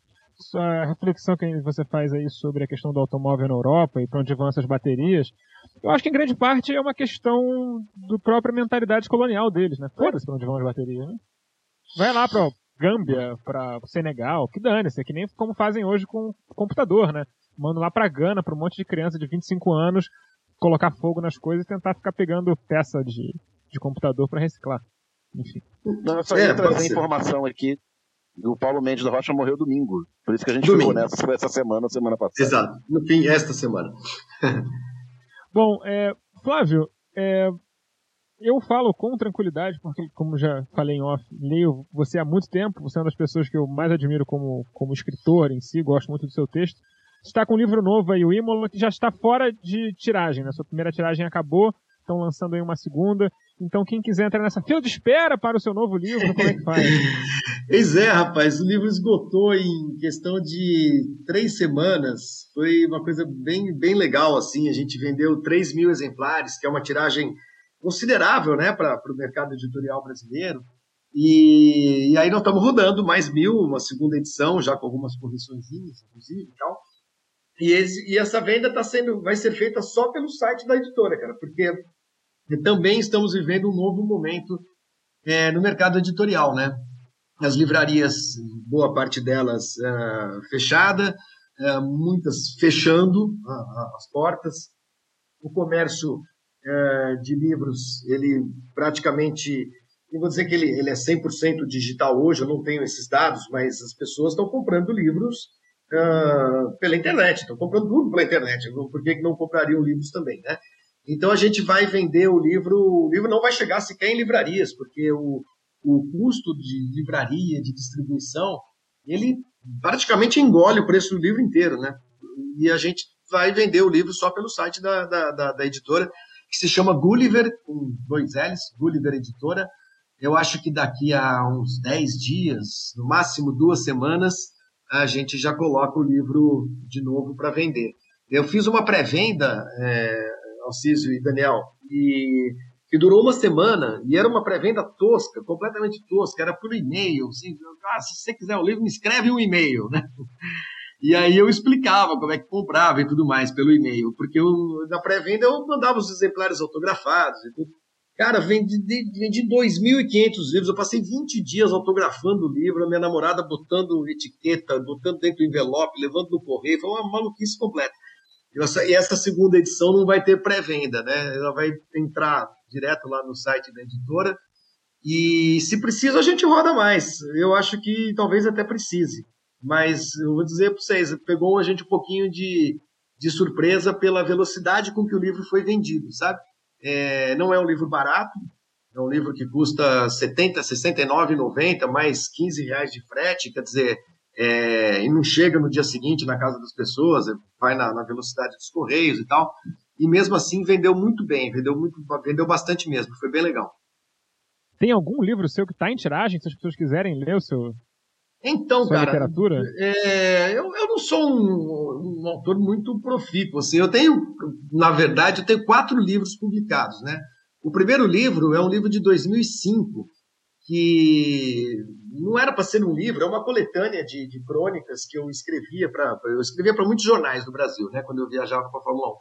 a reflexão que você faz aí sobre a questão do automóvel na Europa e para onde vão essas baterias, eu acho que em grande parte é uma questão do própria mentalidade colonial deles, né? Foda-se para onde vão as baterias, né? Vai lá para Gâmbia, para Senegal, que dane-se, é que nem como fazem hoje com o computador, né? Mandam lá para Gana, para um monte de criança de 25 anos, colocar fogo nas coisas e tentar ficar pegando peça de, de computador para reciclar. Enfim. Não, eu só ia é, trazer informação aqui o Paulo Mendes da Rocha morreu domingo. Por isso que a gente domingo. ficou nessa essa semana, semana passada. Exato, no fim, esta semana. Bom, é, Flávio, é, eu falo com tranquilidade, porque, como já falei em off, leio você há muito tempo, você é uma das pessoas que eu mais admiro como, como escritor em si, gosto muito do seu texto. Está com um livro novo aí, o Imola, que já está fora de tiragem, né? Sua primeira tiragem acabou, estão lançando aí uma segunda. Então, quem quiser entrar nessa fila de espera para o seu novo livro, como é que faz? Pois é, rapaz, o livro esgotou em questão de três semanas. Foi uma coisa bem, bem legal, assim. A gente vendeu 3 mil exemplares, que é uma tiragem considerável, né, para o mercado editorial brasileiro. E, e, aí nós estamos rodando mais mil, uma segunda edição, já com algumas correções, inclusive, e tal. E, esse, e essa venda tá sendo, vai ser feita só pelo site da editora, cara, porque também estamos vivendo um novo momento é, no mercado editorial, né? As livrarias, boa parte delas é, fechada, é, muitas fechando a, as portas. O comércio é, de livros, ele praticamente, não vou dizer que ele, ele é 100% digital hoje, eu não tenho esses dados, mas as pessoas estão comprando livros uh, pela internet, estão comprando tudo pela internet, por que não comprariam livros também, né? Então a gente vai vender o livro, o livro não vai chegar sequer em livrarias, porque o, o custo de livraria, de distribuição, ele praticamente engole o preço do livro inteiro, né? E a gente vai vender o livro só pelo site da, da, da, da editora, que se chama Gulliver, com dois L's, Gulliver Editora. Eu acho que daqui a uns 10 dias, no máximo duas semanas, a gente já coloca o livro de novo para vender. Eu fiz uma pré-venda é, Alcísio e Daniel, e que durou uma semana e era uma pré-venda tosca, completamente tosca, era por e-mail. Assim, ah, se você quiser o livro, me escreve um e-mail, né? E aí eu explicava como é que comprava e tudo mais pelo e-mail, porque eu, na pré-venda eu mandava os exemplares autografados e tudo. Cara, vendi, vendi 2.500 livros, eu passei 20 dias autografando o livro, a minha namorada botando etiqueta, botando dentro do envelope, levando no correio, foi uma maluquice completa. E essa segunda edição não vai ter pré-venda, né? Ela vai entrar direto lá no site da editora. E se precisa, a gente roda mais. Eu acho que talvez até precise. Mas eu vou dizer para vocês, pegou a gente um pouquinho de, de surpresa pela velocidade com que o livro foi vendido, sabe? É, não é um livro barato, é um livro que custa 70, 69,90 mais 15 reais de frete, quer dizer, é, e não chega no dia seguinte na casa das pessoas, vai na, na, velocidade dos correios e tal. E mesmo assim vendeu muito bem, vendeu muito, vendeu bastante mesmo, foi bem legal. Tem algum livro seu que está em tiragem, se as pessoas quiserem ler o seu? Então, sua cara, literatura? É, eu, eu não sou um, um, autor muito profícuo. Assim, eu tenho, na verdade, eu tenho quatro livros publicados, né? O primeiro livro é um livro de 2005 que não era para ser um livro, é uma coletânea de, de crônicas que eu escrevia para eu escrevia para muitos jornais do Brasil, né, quando eu viajava para a Fórmula 1.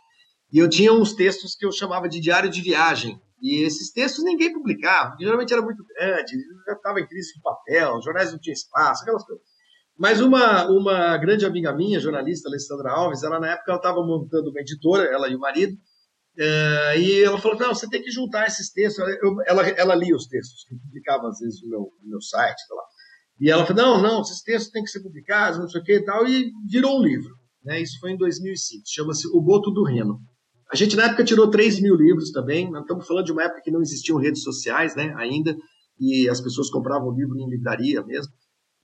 E eu tinha uns textos que eu chamava de diário de viagem. E esses textos ninguém publicava, geralmente era muito grande, estava em crise de papel, os jornais não tinham espaço, aquelas coisas. Mas uma, uma grande amiga minha, jornalista, Alessandra Alves, ela na época estava montando uma editora, ela e o marido, é, e ela falou: não, você tem que juntar esses textos. Eu, ela, ela lia os textos, que publicava às vezes no meu, no meu site, lá. E ela falou: não, não, esses textos têm que ser publicados, não sei o que e tal, e virou um livro. Né? Isso foi em 2005, chama-se O Boto do Reno. A gente na época tirou 3 mil livros também, nós estamos falando de uma época que não existiam redes sociais né, ainda, e as pessoas compravam livro em livraria mesmo,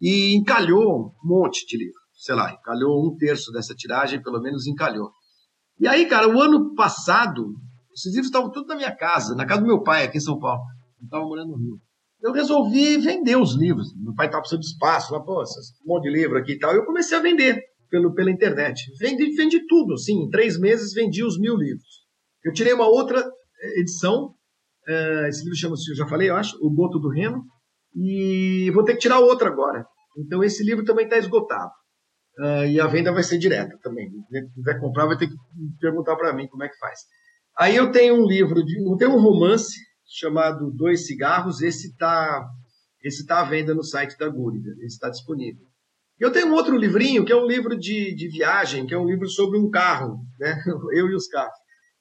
e encalhou um monte de livro, sei lá, encalhou um terço dessa tiragem, pelo menos encalhou. E aí, cara, o ano passado, esses livros estavam tudo na minha casa, na casa do meu pai, aqui em São Paulo. Eu estava morando no Rio. Eu resolvi vender os livros. Meu pai estava precisando de espaço, lá, pô, um monte de livro aqui e tal. Eu comecei a vender pelo, pela internet. Vendi, vendi tudo, assim, em três meses vendi os mil livros. Eu tirei uma outra eh, edição, uh, esse livro chama-se, eu já falei, eu acho, O Boto do Reno, e vou ter que tirar outra agora. Então esse livro também está esgotado. Uh, e a venda vai ser direta também. Quem quiser comprar vai ter que perguntar para mim como é que faz. Aí eu tenho um livro, de, eu tenho um romance chamado Dois Cigarros, esse está esse tá à venda no site da Gulliver, esse está disponível. Eu tenho um outro livrinho, que é um livro de, de viagem, que é um livro sobre um carro, né? eu e os carros.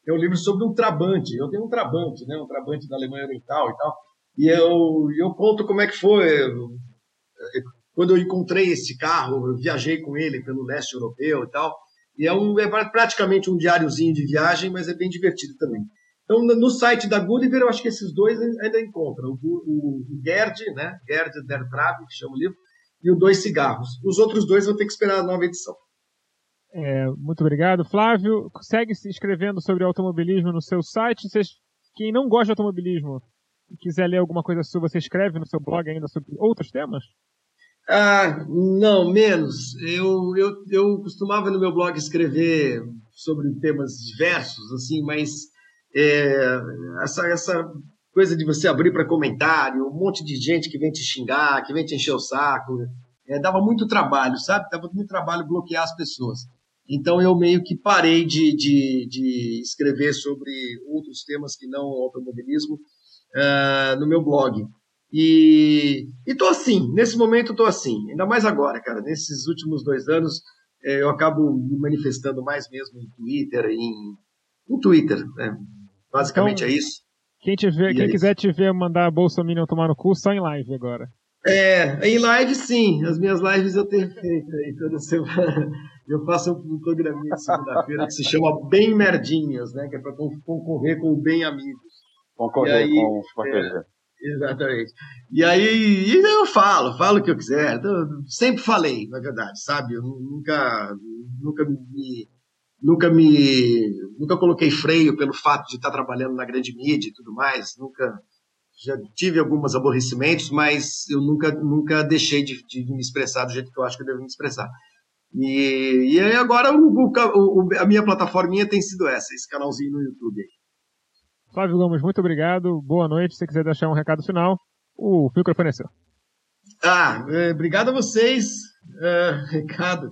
É um livro sobre um Trabante. Eu tenho um Trabante, né? um Trabante da Alemanha Oriental e tal. E eu, eu conto como é que foi. Quando eu encontrei esse carro, eu viajei com ele pelo leste europeu e tal. E é, um, é praticamente um diáriozinho de viagem, mas é bem divertido também. Então, no site da Gulliver, eu acho que esses dois ainda encontram. O, o, o Gerd, né? Gerd der Trave, que chama o livro, e o Dois Cigarros. Os outros dois vão ter que esperar a nova edição. É, muito obrigado, Flávio. Segue se inscrevendo sobre automobilismo no seu site. Vocês, quem não gosta de automobilismo e quiser ler alguma coisa sua, você escreve no seu blog ainda sobre outros temas? Ah, não, menos. Eu, eu, eu costumava no meu blog escrever sobre temas diversos, assim, mas é, essa, essa coisa de você abrir para comentário, um monte de gente que vem te xingar, que vem te encher o saco, é, dava muito trabalho, sabe? Dava muito trabalho bloquear as pessoas. Então eu meio que parei de, de, de escrever sobre outros temas que não o automobilismo uh, no meu blog. E, estou assim, nesse momento estou assim, ainda mais agora, cara. Nesses últimos dois anos, é, eu acabo me manifestando mais mesmo em Twitter, em, em Twitter, né? Basicamente então, é isso. Quem, te vê, quem quiser te ver mandar a Bolsonaro tomar no cu, só em live agora. É, em live sim. As minhas lives eu tenho feito aí toda semana. Eu faço um programinha de segunda-feira que se chama Bem Merdinhas, né? Que é para concorrer com o Bem Amigos. Concorrer aí, com os é, Exatamente. E aí e eu falo, falo o que eu quiser. Eu sempre falei, na verdade, sabe? Eu nunca, nunca me, nunca me, nunca coloquei freio pelo fato de estar trabalhando na grande mídia e tudo mais. Nunca, já tive alguns aborrecimentos, mas eu nunca, nunca deixei de, de me expressar do jeito que eu acho que eu devo me expressar. E, e aí agora o, o, a minha plataforminha tem sido essa, esse canalzinho no YouTube. Flávio Gomes, muito obrigado. Boa noite. Se quiser deixar um recado final, o microfone é seu. Ah, é, obrigado a vocês. É, recado.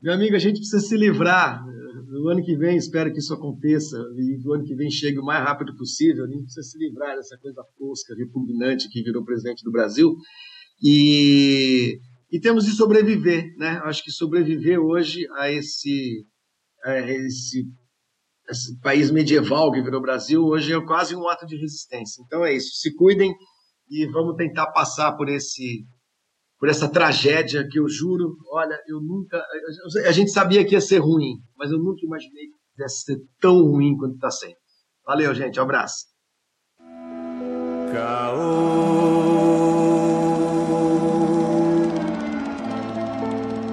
Meu amigo, a gente precisa se livrar. No ano que vem, espero que isso aconteça e no ano que vem chegue o mais rápido possível. A gente precisa se livrar dessa coisa tosca, repugnante que virou presidente do Brasil. E, e temos de sobreviver, né? Acho que sobreviver hoje a esse, a esse esse país medieval que virou Brasil, hoje é quase um ato de resistência. Então é isso, se cuidem e vamos tentar passar por esse por essa tragédia que eu juro, olha, eu nunca a gente sabia que ia ser ruim, mas eu nunca imaginei que pudesse ser tão ruim quanto está sendo. Valeu, gente, um abraço.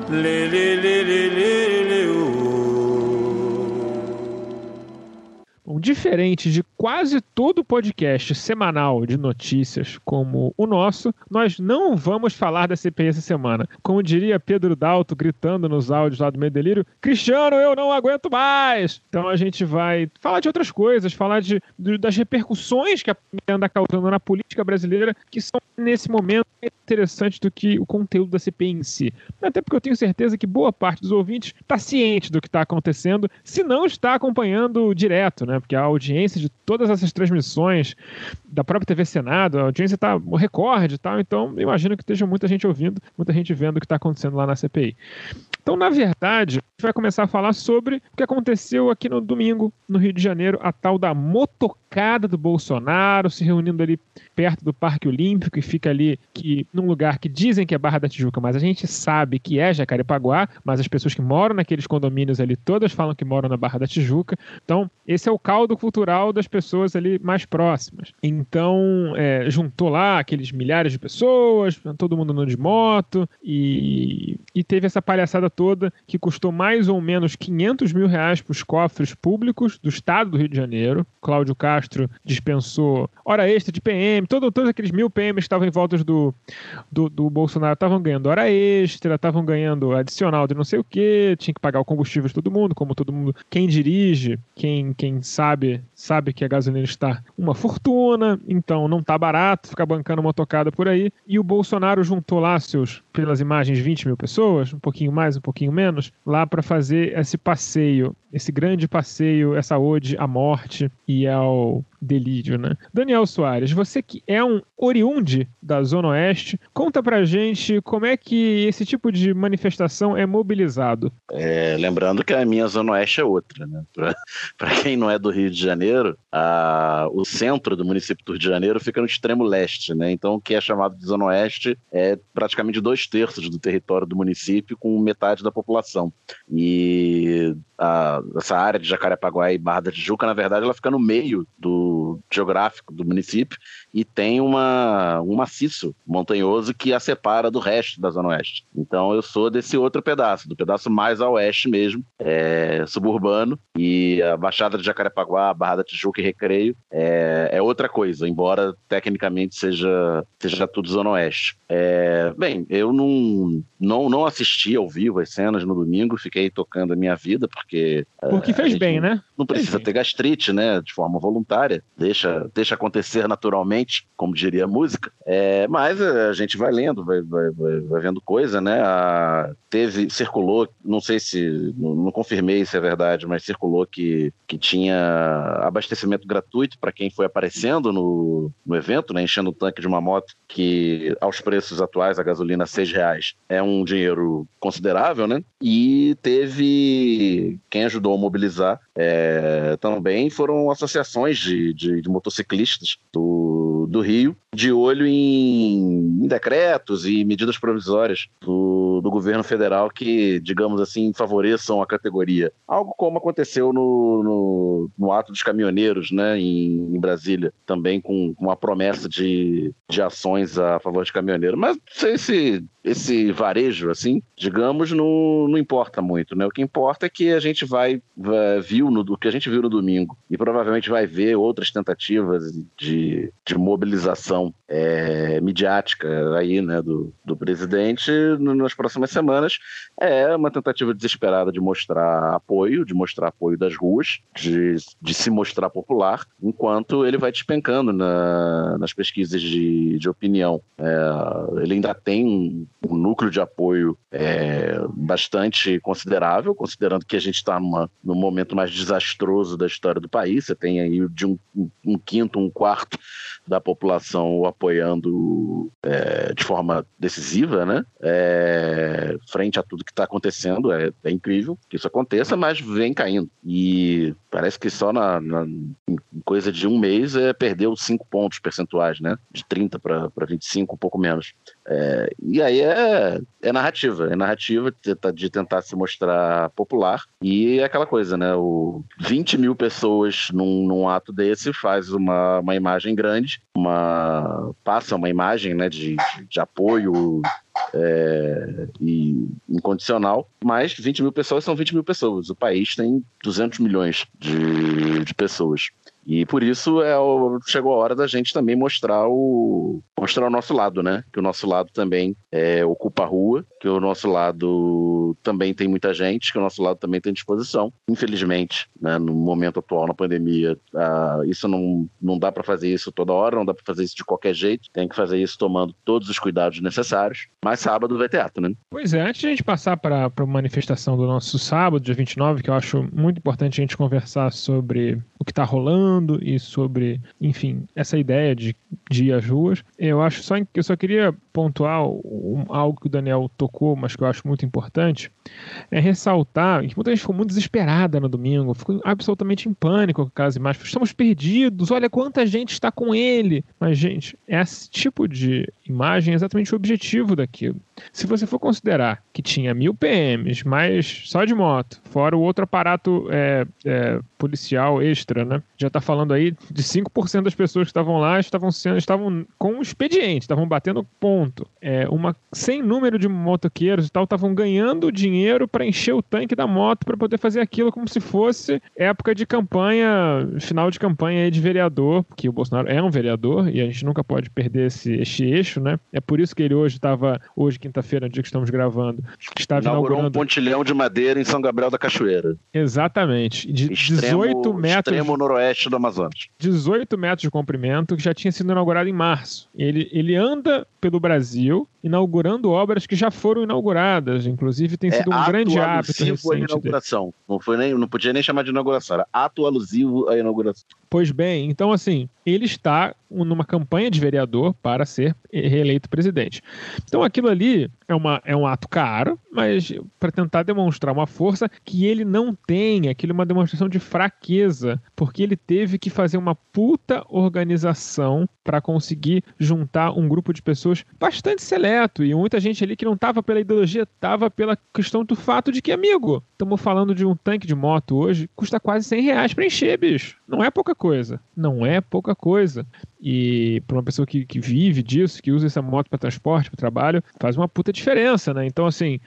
Lê, lê, lê, lê, diferente de quase todo podcast semanal de notícias como o nosso, nós não vamos falar da CPI essa semana. Como diria Pedro Dalto gritando nos áudios lá do meio delírio, Cristiano, eu não aguento mais! Então a gente vai falar de outras coisas, falar de, de das repercussões que a pandemia anda causando na política brasileira, que são nesse momento mais interessantes do que o conteúdo da CPI em si. Até porque eu tenho certeza que boa parte dos ouvintes está ciente do que está acontecendo, se não está acompanhando direto, né? Porque que a audiência de todas essas transmissões da própria TV Senado, a audiência está recorde e tal, então imagino que esteja muita gente ouvindo, muita gente vendo o que está acontecendo lá na CPI. Então, na verdade, a gente vai começar a falar sobre o que aconteceu aqui no domingo, no Rio de Janeiro, a tal da motocada do Bolsonaro, se reunindo ali perto do Parque Olímpico e fica ali que, num lugar que dizem que é Barra da Tijuca, mas a gente sabe que é Jacarepaguá, mas as pessoas que moram naqueles condomínios ali todas falam que moram na Barra da Tijuca. Então, esse é o caldo cultural das pessoas ali mais próximas. Então, é, juntou lá aqueles milhares de pessoas, todo mundo andando de moto e, e teve essa palhaçada toda que custou mais ou menos 500 mil reais para os cofres públicos do estado do Rio de Janeiro. Cláudio Castro dispensou hora extra de PM, todo, todos aqueles mil PMs que estavam em volta do, do, do Bolsonaro estavam ganhando hora extra, estavam ganhando adicional de não sei o que, tinha que pagar o combustível de todo mundo, como todo mundo, quem dirige, quem, quem sabe, sabe que a gasolina está uma fortuna, então não tá barato ficar bancando uma tocada por aí. E o Bolsonaro juntou lá seus, pelas imagens, 20 mil pessoas, um pouquinho mais, um pouquinho menos, lá para fazer esse passeio, esse grande passeio, essa ode à morte e ao delírio, né? Daniel Soares, você que é um oriunde da Zona Oeste, conta pra gente como é que esse tipo de manifestação é mobilizado. É, lembrando que a minha Zona Oeste é outra, né? Para quem não é do Rio de Janeiro, a, o centro do município do Rio de Janeiro fica no extremo leste, né? Então, o que é chamado de Zona Oeste é praticamente dois terços do território do município, com metade da população. E a, essa área de Jacarepaguá e Barra da Tijuca, na verdade, ela fica no meio do geográfico do município e tem uma, um maciço montanhoso que a separa do resto da Zona Oeste. Então eu sou desse outro pedaço, do pedaço mais a oeste mesmo, é, suburbano, e a Baixada de Jacarepaguá, Barra da Tijuca e Recreio é, é outra coisa, embora tecnicamente seja, seja tudo Zona Oeste. É, bem, eu não, não, não assisti ao vivo as cenas no domingo, fiquei tocando a minha vida, porque. Porque fez bem, né? Não precisa ter gastrite, né? De forma voluntária. Deixa, deixa acontecer naturalmente, como diria a música. É, mas a gente vai lendo, vai, vai, vai, vai vendo coisa, né? A, teve, circulou, não sei se. Não, não, confirmei se é verdade, mas circulou que, que tinha abastecimento gratuito para quem foi aparecendo no, no evento, né? Enchendo o tanque de uma moto que, aos preços atuais, a gasolina seis reais é um dinheiro considerável, né? E teve quem ajudou a mobilizar é, também foram associações de, de, de motociclistas do, do Rio, de olho em, em decretos e medidas provisórias do, do, governo federal que, digamos assim, favoreçam a categoria. Algo como aconteceu no, no, no ato dos caminhoneiros né, em, em Brasília, também com, com uma promessa de, de ações a favor de caminhoneiro. Mas esse, esse varejo, assim, digamos, não, não importa muito. Né? O que importa é que a gente vai, vai viu no, o que a gente viu no domingo e provavelmente vai ver outras tentativas de, de mobilização é, midiática aí, né, do, do presidente nas próximas semanas é uma tentativa desesperada de mostrar apoio, de mostrar apoio das ruas, de, de se mostrar popular, enquanto ele vai despencando na, nas pesquisas de, de opinião. É, ele ainda tem um, um núcleo de apoio é, bastante considerável, considerando que a gente está num momento mais desastroso da história do país. Você tem aí de um, um quinto, um quarto da população o apoiando é, de forma decisiva, né? É, frente a tudo que está acontecendo. É, é, incrível que isso aconteça, mas vem caindo. E parece que só na, na coisa de um mês é, perdeu cinco pontos percentuais, né? De 30 para 25, um pouco menos. É, e aí é, é narrativa, é narrativa de, tentar se mostrar popular. E é aquela coisa, né? O 20 mil pessoas num, num ato desse faz uma, uma imagem grande, uma passa uma imagem né, de, de, de apoio é, e incondicional, mas 20 mil pessoas são 20 mil pessoas. O país tem 200 milhões de, de pessoas. E por isso é o, chegou a hora da gente também mostrar o mostrar o nosso lado, né? Que o nosso lado também é, ocupa a rua, que o nosso lado também tem muita gente, que o nosso lado também tem disposição. Infelizmente, né, no momento atual, na pandemia, uh, isso não, não dá para fazer isso toda hora, não dá para fazer isso de qualquer jeito. Tem que fazer isso tomando todos os cuidados necessários. Mas sábado vai teatro, né? Pois é, antes de a gente passar para a manifestação do nosso sábado, dia 29, que eu acho muito importante a gente conversar sobre que está rolando e sobre, enfim, essa ideia de, de ir às ruas. Eu acho só eu só queria pontuar um, algo que o Daniel tocou, mas que eu acho muito importante, é ressaltar que muita gente ficou muito desesperada no domingo, ficou absolutamente em pânico com aquelas imagens. Estamos perdidos, olha quanta gente está com ele. Mas, gente, esse tipo de imagem é exatamente o objetivo daquilo. Se você for considerar que tinha mil PMs, mais só de moto, fora o outro aparato é, é, policial extra, né? Já está falando aí de 5% das pessoas que estavam lá estavam, sendo, estavam com expediente, estavam batendo ponto. É, uma sem número de motoqueiros e tal estavam ganhando dinheiro para encher o tanque da moto para poder fazer aquilo como se fosse época de campanha, final de campanha de vereador, porque o Bolsonaro é um vereador e a gente nunca pode perder esse, esse eixo, né? É por isso que ele hoje estava, hoje quinta-feira, no dia que estamos gravando, estava Inaugurou inaugurando... um pontilhão de madeira em São Gabriel da Cachoeira. Exatamente. De Extremo, 18 metros... extremo noroeste do Amazonas. 18 metros de comprimento, que já tinha sido inaugurado em março. Ele, ele anda pelo Brasil, inaugurando obras que já foram inauguradas. Inclusive, tem sido é um ato grande hábito dele. inauguração. Não, foi nem, não podia nem chamar de inauguração, era ato alusivo à inauguração. Pois bem, então assim, ele está numa campanha de vereador para ser reeleito presidente. Então aquilo ali é, uma, é um ato caro, mas para tentar demonstrar uma força que ele não tem, aquilo é uma demonstração de fraqueza, porque ele teve que fazer uma puta organização para conseguir juntar um grupo de pessoas bastante seleto e muita gente ali que não estava pela ideologia, estava pela questão do fato de que, amigo, estamos falando de um tanque de moto hoje, custa quase 100 reais para encher, bicho. Não é pouca coisa. Não é pouca coisa. E para uma pessoa que, que vive disso, que usa essa moto para transporte, para trabalho, faz uma puta diferença, né? Então, assim,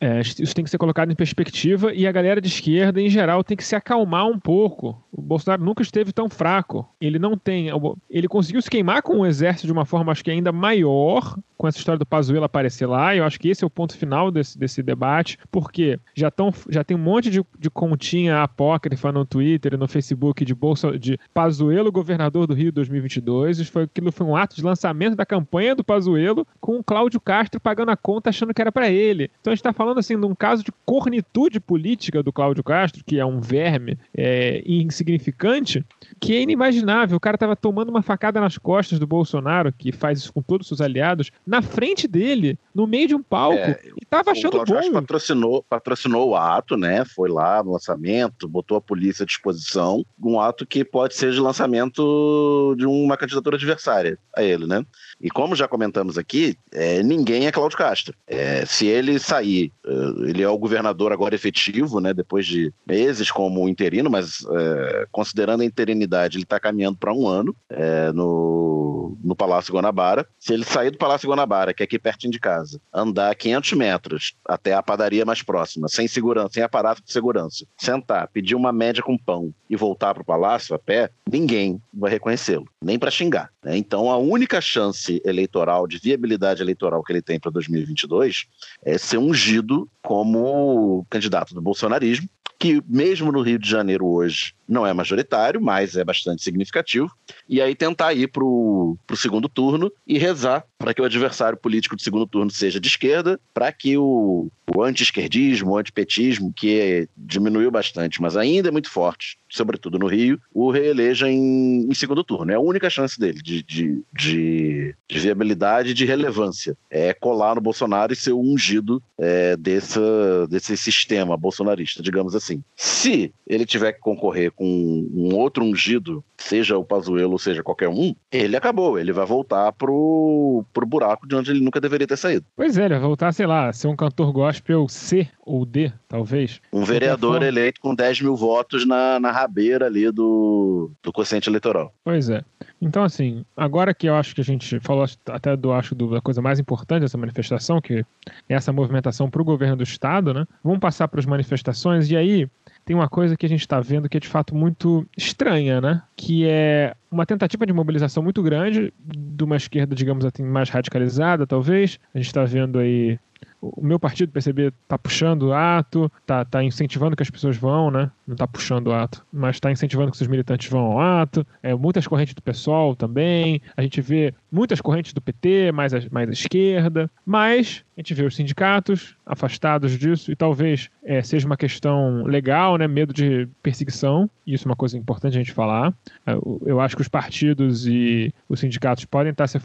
é, isso tem que ser colocado em perspectiva e a galera de esquerda, em geral, tem que se acalmar um pouco. O Bolsonaro nunca esteve tão fraco. Ele não tem. Ele conseguiu se queimar com o exército de uma forma, acho que ainda maior, com essa história do Pazuello aparecer lá. Eu acho que esse é o ponto final desse, desse debate, porque já, tão, já tem um monte de, de continha apócrifa no Twitter e no Facebook de, Bolsa, de Pazuello, governador do Rio 2022. Isso foi, aquilo foi um ato de lançamento da campanha do Pazuello com o Cláudio Castro pagando a conta achando que era para ele. Então a gente está falando assim de um caso de cornitude política do Cláudio Castro, que é um verme é, insignificante, que é inimaginável. O cara estava tomando uma facada nas costas do Bolsonaro, que faz isso com todos os seus aliados, na frente dele, no meio de um palco, É, e tava O achando Castro bom. patrocinou, patrocinou o ato, né? Foi lá no lançamento, botou a polícia à disposição. Um ato que pode ser de lançamento de uma candidatura adversária a ele, né? E como já comentamos aqui, é, ninguém é Cláudio Castro. É, se ele sair, eh, ele é o governador agora efetivo, né? Depois de meses como interino, mas é, considerando a interinidade, ele está caminhando para um ano é, no, no Palácio Guanabara. Se ele sair do Palácio Guanabara, que é aqui pertinho de casa, andar 500 metros até a padaria mais próxima, sem segurança, sem aparato de segurança, sentar, pedir uma média com pão e voltar para o palácio a pé, ninguém vai reconhecê-lo, nem para xingar. né? Então, a única chance eleitoral, de viabilidade eleitoral que ele tem para 2022 é ser ungido como candidato do bolsonarismo, que mesmo no Rio de Janeiro hoje não é majoritário, mas é bastante significativo, e aí tentar ir para o segundo turno e rezar para que o adversário político do segundo turno seja de esquerda, para que o, o anti-esquerdismo, o antipetismo, que diminuiu bastante, mas ainda é muito forte, sobretudo no Rio, o reeleja em, em segundo turno. É a única chance dele de, de, de, de viabilidade e de relevância. É colar no Bolsonaro e ser o ungido é, desse sistema bolsonarista, digamos assim. Se ele tiver que concorrer com um outro ungido, seja o Pazuello seja qualquer um, ele acabou. Ele vai voltar pro, pro buraco de onde ele nunca deveria ter saído. Pois é, ele vai voltar, sei lá, ser um cantor gospel C ou D, talvez. Um vereador eleito com 10 mil votos na, na rabeira ali do, do quociente eleitoral. Pois é. Então, assim, agora que eu acho que a gente falou até do acho do- da coisa mais importante dessa manifestação, que é essa movimentação para o governo do Estado, né? Vamos passar para as manifestações e aí tem uma coisa que a gente está vendo que é de fato muito estranha, né? Que é uma tentativa de mobilização muito grande de uma esquerda, digamos assim, mais radicalizada, talvez. A gente está vendo aí o meu partido, PCB, tá puxando o ato, tá, tá incentivando que as pessoas vão, né? Não tá puxando o ato, mas tá incentivando que os militantes vão ao ato. É, muitas correntes do PSOL também. A gente vê muitas correntes do PT, mais mais à esquerda. Mas a gente vê os sindicatos afastados disso e talvez é, seja uma questão legal, né? Medo de perseguição. Isso é uma coisa importante a gente falar. Eu, eu acho que os partidos e os sindicatos podem estar se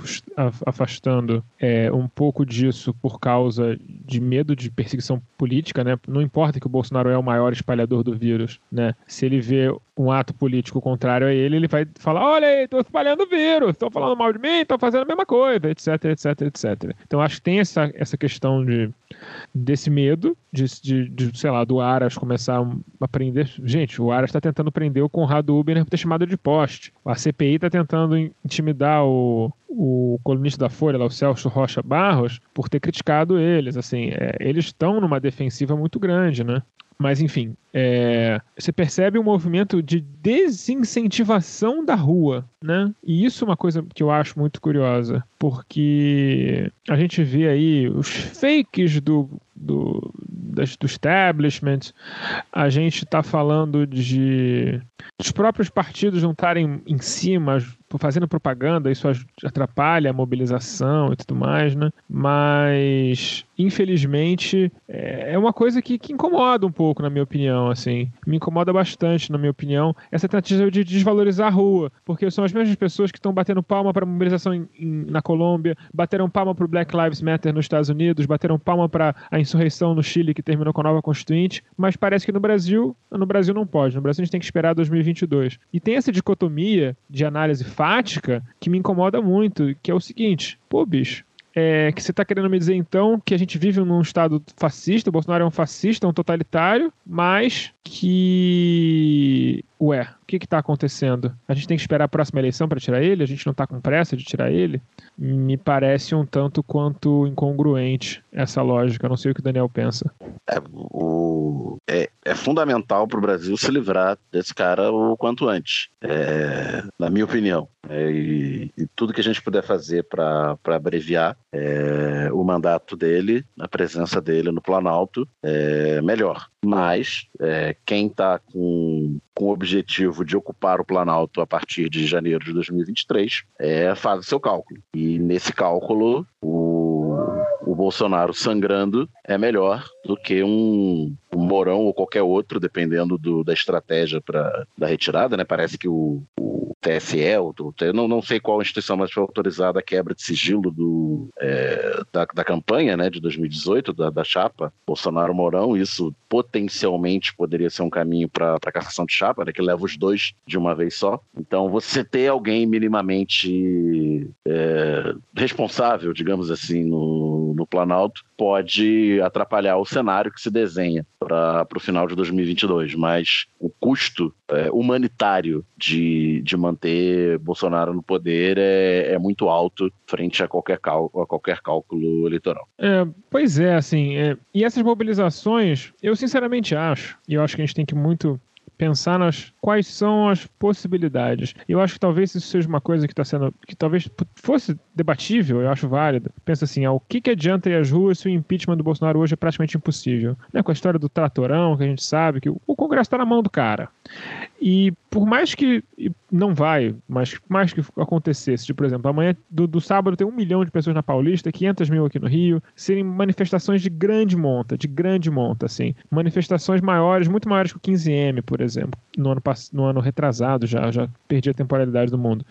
afastando é, um pouco disso por causa de medo de perseguição política, né? Não importa que o Bolsonaro é o maior espalhador do vírus, né? Se ele vê um ato político contrário a ele, ele vai falar: olha aí, estou espalhando vírus, estão falando mal de mim, estão fazendo a mesma coisa, etc, etc, etc. Então acho que tem essa, essa questão de, desse medo de, de, de sei lá, do Aras começar a prender. Gente, o Aras está tentando prender o Conrado Uber por ter chamado de poste. A CPI está tentando intimidar o, o colunista da Folha, lá, o Celso Rocha Barros, por ter criticado eles. Assim, é, eles estão numa defensiva muito grande, né? Mas enfim, é, você percebe um movimento de desincentivação da rua, né? E isso é uma coisa que eu acho muito curiosa, porque a gente vê aí os fakes do, do, das, do establishment, a gente está falando de os próprios partidos não estarem em cima fazendo propaganda, isso atrapalha a mobilização e tudo mais, né? Mas, infelizmente, é, é uma coisa que, que incomoda um pouco, na minha opinião, assim. Me incomoda bastante, na minha opinião, essa tentativa de desvalorizar a rua, porque são as mesmas pessoas que estão batendo palma para a mobilização em, em, na Colômbia, bateram palma para o Black Lives Matter nos Estados Unidos, bateram palma para a insurreição no Chile que terminou com a nova constituinte, mas parece que no Brasil, no Brasil não pode. No Brasil a gente tem que esperar 2022. E tem essa dicotomia de análise fática que me incomoda muito, que é o seguinte: pô, bicho, é, que você está querendo me dizer então que a gente vive num estado fascista, o Bolsonaro é um fascista, um totalitário, mas que. Ué, o que está acontecendo? A gente tem que esperar a próxima eleição para tirar ele? A gente não está com pressa de tirar ele? Me parece um tanto quanto incongruente essa lógica. Não sei o que o Daniel pensa. É, o... é, é fundamental para o Brasil se livrar desse cara o quanto antes, é, na minha opinião. É, e, e, tudo que a gente puder fazer para abreviar é, o mandato dele, a presença dele no Planalto, é melhor. Mas é, quem está com, com o objetivo de ocupar o Planalto a partir de janeiro de 2023 é, faz o seu cálculo. E nesse cálculo, o, o Bolsonaro sangrando é melhor do que um, um Mourão ou qualquer outro, dependendo do, da estratégia pra, da retirada. Né? Parece que o, o TSE, eu não, não sei qual instituição mais foi autorizada a quebra de sigilo do, é, da, da campanha né, de 2018, da, da chapa Bolsonaro-Mourão. Isso potencialmente poderia ser um caminho para a cassação de chapa, né, que leva os dois de uma vez só. Então, você ter alguém minimamente é, responsável, digamos assim, no, no Planalto, pode atrapalhar o cenário que se desenha para o final de 2022. Mas o custo é, humanitário de, de manter Bolsonaro no poder é, é muito alto frente a qualquer, a qualquer cálculo eleitoral. É, pois é, assim, é, e essas mobilizações, eu sinceramente acho, e eu acho que a gente tem que muito pensar nas quais são as possibilidades. Eu acho que talvez isso seja uma coisa que está sendo que talvez fosse debatível, eu acho válido. Pensa assim, ah, o que, que adianta ir às ruas se o impeachment do Bolsonaro hoje é praticamente impossível? Né? Com a história do tratorão, que a gente sabe que o Congresso está na mão do cara. E por mais que não vai, mas mais que acontecesse, por exemplo, amanhã do, do, sábado tem um milhão de pessoas na Paulista, 500 mil aqui no Rio, serem manifestações de grande monta, de grande monta, assim, manifestações maiores, muito maiores que o 15M, por exemplo, no ano, no ano retrasado já, já perdi a temporalidade do mundo.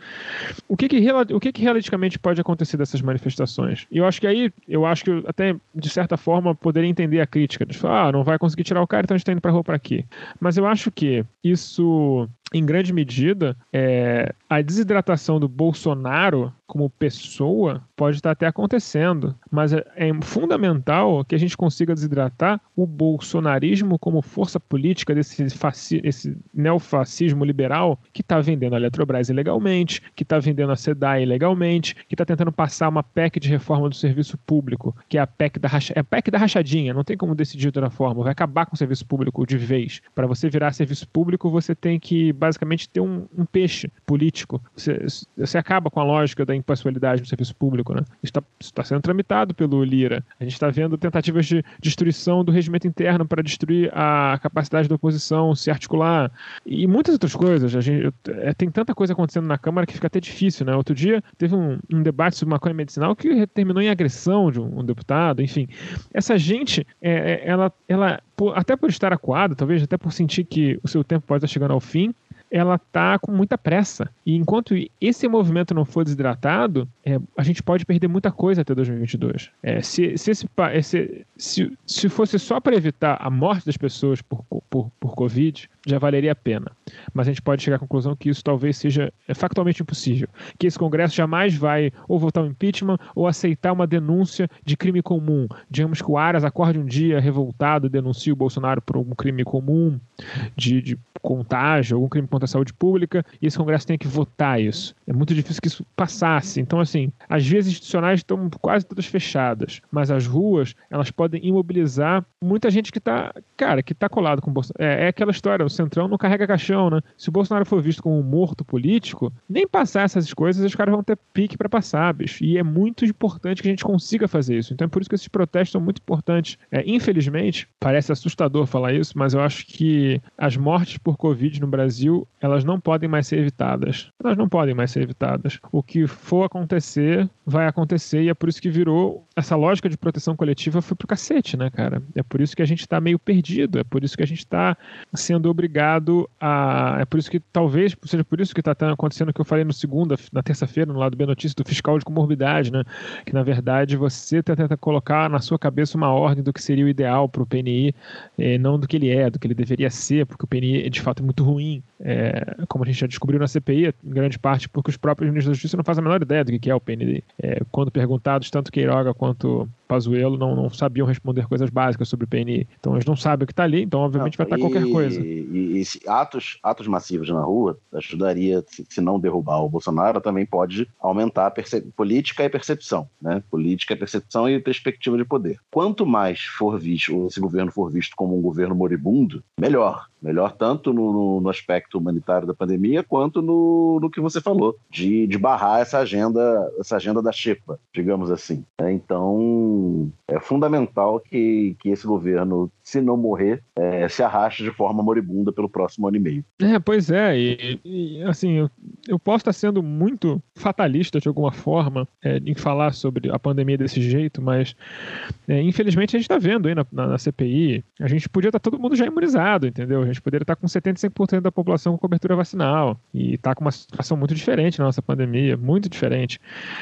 O que que, o que que realisticamente pode acontecer dessas manifestações? E eu acho que aí, eu acho que até, de certa forma, poderia entender a crítica, de falar, ah, não vai conseguir tirar o cara, então a gente tá indo pra rua pra quê? Mas eu acho que isso em grande medida, é, a desidratação do Bolsonaro como pessoa pode estar até acontecendo, mas é, é, fundamental que a gente consiga desidratar o bolsonarismo como força política desse faci esse neofascismo liberal que está vendendo a Eletrobras ilegalmente, que está vendendo a SEDAI ilegalmente, que está tentando passar uma PEC de reforma do serviço público, que é a PEC da, racha é a PEC da rachadinha, não tem como decidir de outra forma, vai acabar com o serviço público de vez. Para você virar serviço público, você tem que basicamente ter um, um peixe político. Você, você acaba com a lógica da impessoalidade no serviço público. Né? Está, está sendo tramitado pelo Lira. A gente está vendo tentativas de destruição do regimento interno para destruir a capacidade da oposição se articular e muitas outras coisas. A gente, é, tem tanta coisa acontecendo na Câmara que fica até difícil. Né? Outro dia teve um, um debate sobre maconha medicinal que terminou em agressão de um, um deputado. Enfim, essa gente, é, é ela, ela até por estar acuada, talvez até por sentir que o seu tempo pode estar chegando ao fim, ela está com muita pressa. E enquanto esse movimento não for desidratado, é, a gente pode perder muita coisa até 2022. É, se, se, esse, se, se, se fosse só para evitar a morte das pessoas por, por, por Covid, já valeria a pena. Mas a gente pode chegar à conclusão que isso talvez seja é, factualmente impossível. Que esse Congresso jamais vai ou votar um impeachment ou aceitar uma denúncia de crime comum. Digamos que o Aras acorde um dia revoltado denuncie o Bolsonaro por um crime comum de, de contágio, algum crime contra a saúde pública, e esse Congresso tem que votar isso. É muito difícil que isso passasse. Então, assim, as vias institucionais estão quase todas fechadas, mas as ruas, elas podem imobilizar muita gente que está, cara, que está colado com o Bolsonaro. É, é, aquela história, o Centrão não carrega caixão, né? Se o Bolsonaro for visto como um morto político, nem passar essas coisas, os caras vão ter pique para passar, bicho. E é muito importante que a gente consiga fazer isso. Então é por isso que esses protestos são muito importantes. É, infelizmente, parece assustador falar isso, mas eu acho que as mortes por Covid no Brasil, elas não podem mais ser evitadas. Elas não podem mais ser evitadas. O que for acontecer, vai acontecer, e é por isso que virou. Essa lógica de proteção coletiva foi pro cacete, né, cara? É por isso que a gente tá meio perdido, é por isso que a gente tá sendo obrigado a. É por isso que talvez seja por isso que tá acontecendo o que eu falei no segunda, na terça-feira, no lado B Notícia, do fiscal de comorbidade, né? Que na verdade você tenta colocar na sua cabeça uma ordem do que seria o ideal pro PNI, eh, não do que ele é, do que ele deveria ser, porque o PNI de fato é muito ruim, é, como a gente já descobriu na CPI, em grande parte porque os próprios ministros da Justiça não fazem a menor ideia do que é o PNI. É, quando perguntados, tanto Queiroga quanto Pazuello não, não sabiam responder coisas básicas sobre o PNI. Então eles não sabem o que está ali, então obviamente não, vai estar tá qualquer coisa. E, e, atos, atos massivos na rua ajudaria, se, se, não derrubar o Bolsonaro, também pode aumentar a política e percepção. Né? Política, percepção e perspectiva de poder. Quanto mais for visto, esse governo for visto como um governo moribundo, melhor. Melhor tanto no, no, aspecto humanitário da pandemia, quanto no, no que você falou, de, de barrar essa agenda, essa agenda da xepa, digamos assim. É, é fundamental que, que esse governo, se não morrer, é, se arraste de forma moribunda pelo próximo ano e meio. É, pois é, e, e assim, eu, eu, posso estar sendo muito fatalista de alguma forma é, em falar sobre a pandemia desse jeito, mas é, infelizmente a gente está vendo aí na, na, na CPI, a gente podia estar todo mundo já imunizado, entendeu? gente poderia estar com 75% da população com cobertura vacinal. E está com uma situação muito diferente na nossa pandemia, muito diferente.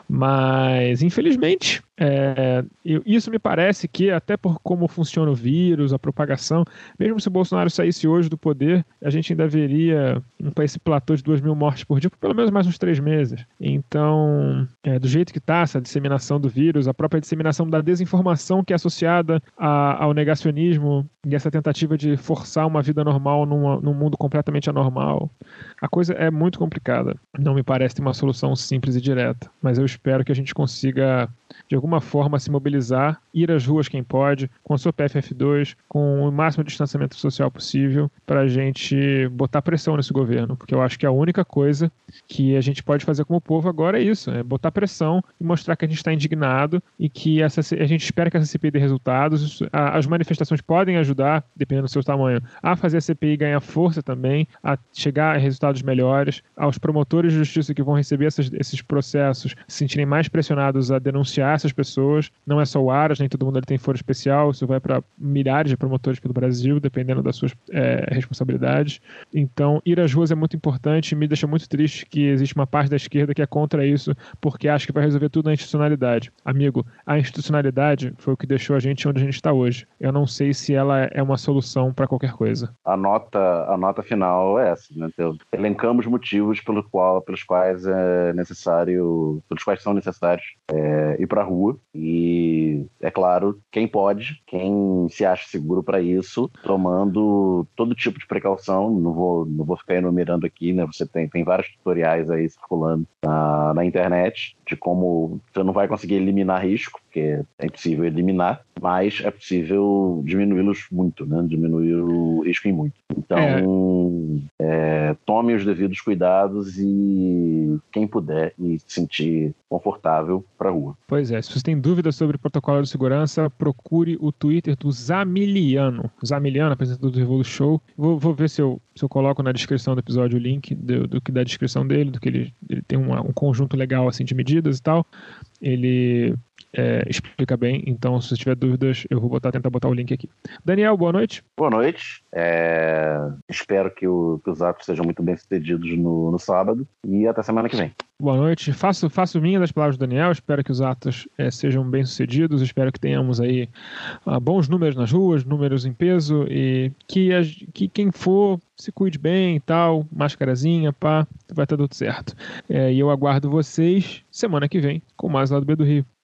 Mas, infelizmente, é, isso me parece que, até por como funciona o vírus, a propagação, mesmo se o Bolsonaro saísse hoje do poder, a gente ainda veria para esse platô de 2 mil mortes por dia por pelo menos mais uns três meses. Então, é, do jeito que está essa disseminação do vírus, a própria disseminação da desinformação que é associada a, ao negacionismo e essa tentativa de forçar uma vida normal numa, num mundo completamente anormal, a coisa é muito complicada. Não me parece uma solução simples e direta, mas eu espero que a gente consiga de alguma forma se mobilizar, ir às ruas quem pode, com a sua PFF2, com o máximo distanciamento social possível, para a gente botar pressão nesse governo, porque eu acho que a única coisa que a gente pode fazer como povo agora é isso, é botar pressão e mostrar que a gente está indignado e que essa, a gente espera que essa CPI dê resultados. As manifestações podem ajudar, dependendo do seu tamanho, a fazer a CPI ganhar força também, a chegar a resultados melhores, aos promotores de justiça que vão receber essas, esses processos se sentirem mais pressionados a denunciar essas pessoas. Não é só o Aras, nem todo mundo ali tem foro especial, isso vai para milhares de promotores pelo Brasil, dependendo das suas é, responsabilidades. Então, ir às ruas é muito importante me deixa muito triste que existe uma parte da esquerda que é contra isso, porque acha que vai resolver tudo na institucionalidade. Amigo, a institucionalidade foi o que deixou a gente onde a gente está hoje. Eu não sei se ela é uma solução para qualquer coisa. A nota, a nota final é essa, né? Então, elencamos motivos pelo qual, pelos quais é necessário, pelos quais são necessários é, ir para rua. E, é claro, quem pode, quem se acha seguro para isso, tomando todo tipo de precaução. Não vou, não vou ficar enumerando aqui, né? Você tem, tem vários tutoriais aí circulando na, na internet de como você não vai conseguir eliminar risco, porque é impossível eliminar, mas é possível diminuí-los muito, né? Diminuir o risco em muito. Então, é, tome os devidos cuidados e quem puder e se sentir confortável para rua. Pois é, se você tem dúvidas sobre protocolo de segurança, procure o Twitter do Zamiliano. Zamiliano, apresentador do Revolu Show. Vou, vou ver se eu, se eu coloco na descrição do episódio o link do, do que da descrição dele, do que ele, ele tem uma, um conjunto legal assim de medidas e tal. Ele é, explica bem. Então, se você tiver dúvidas, eu vou botar, tentar botar o link aqui. Daniel, boa noite. Boa noite. É, espero que, o, que, os atos sejam muito bem sucedidos no, no, sábado e até semana que vem. Boa noite. Faço, faço minha das palavras do Daniel. Espero que os atos é, sejam bem sucedidos. Espero que tenhamos aí uh, bons números nas ruas, números em peso e que, que quem for se cuide bem e tal, máscarazinha, pá, vai estar tudo certo. É, e eu aguardo vocês semana que vem com mais Lado B do Rio.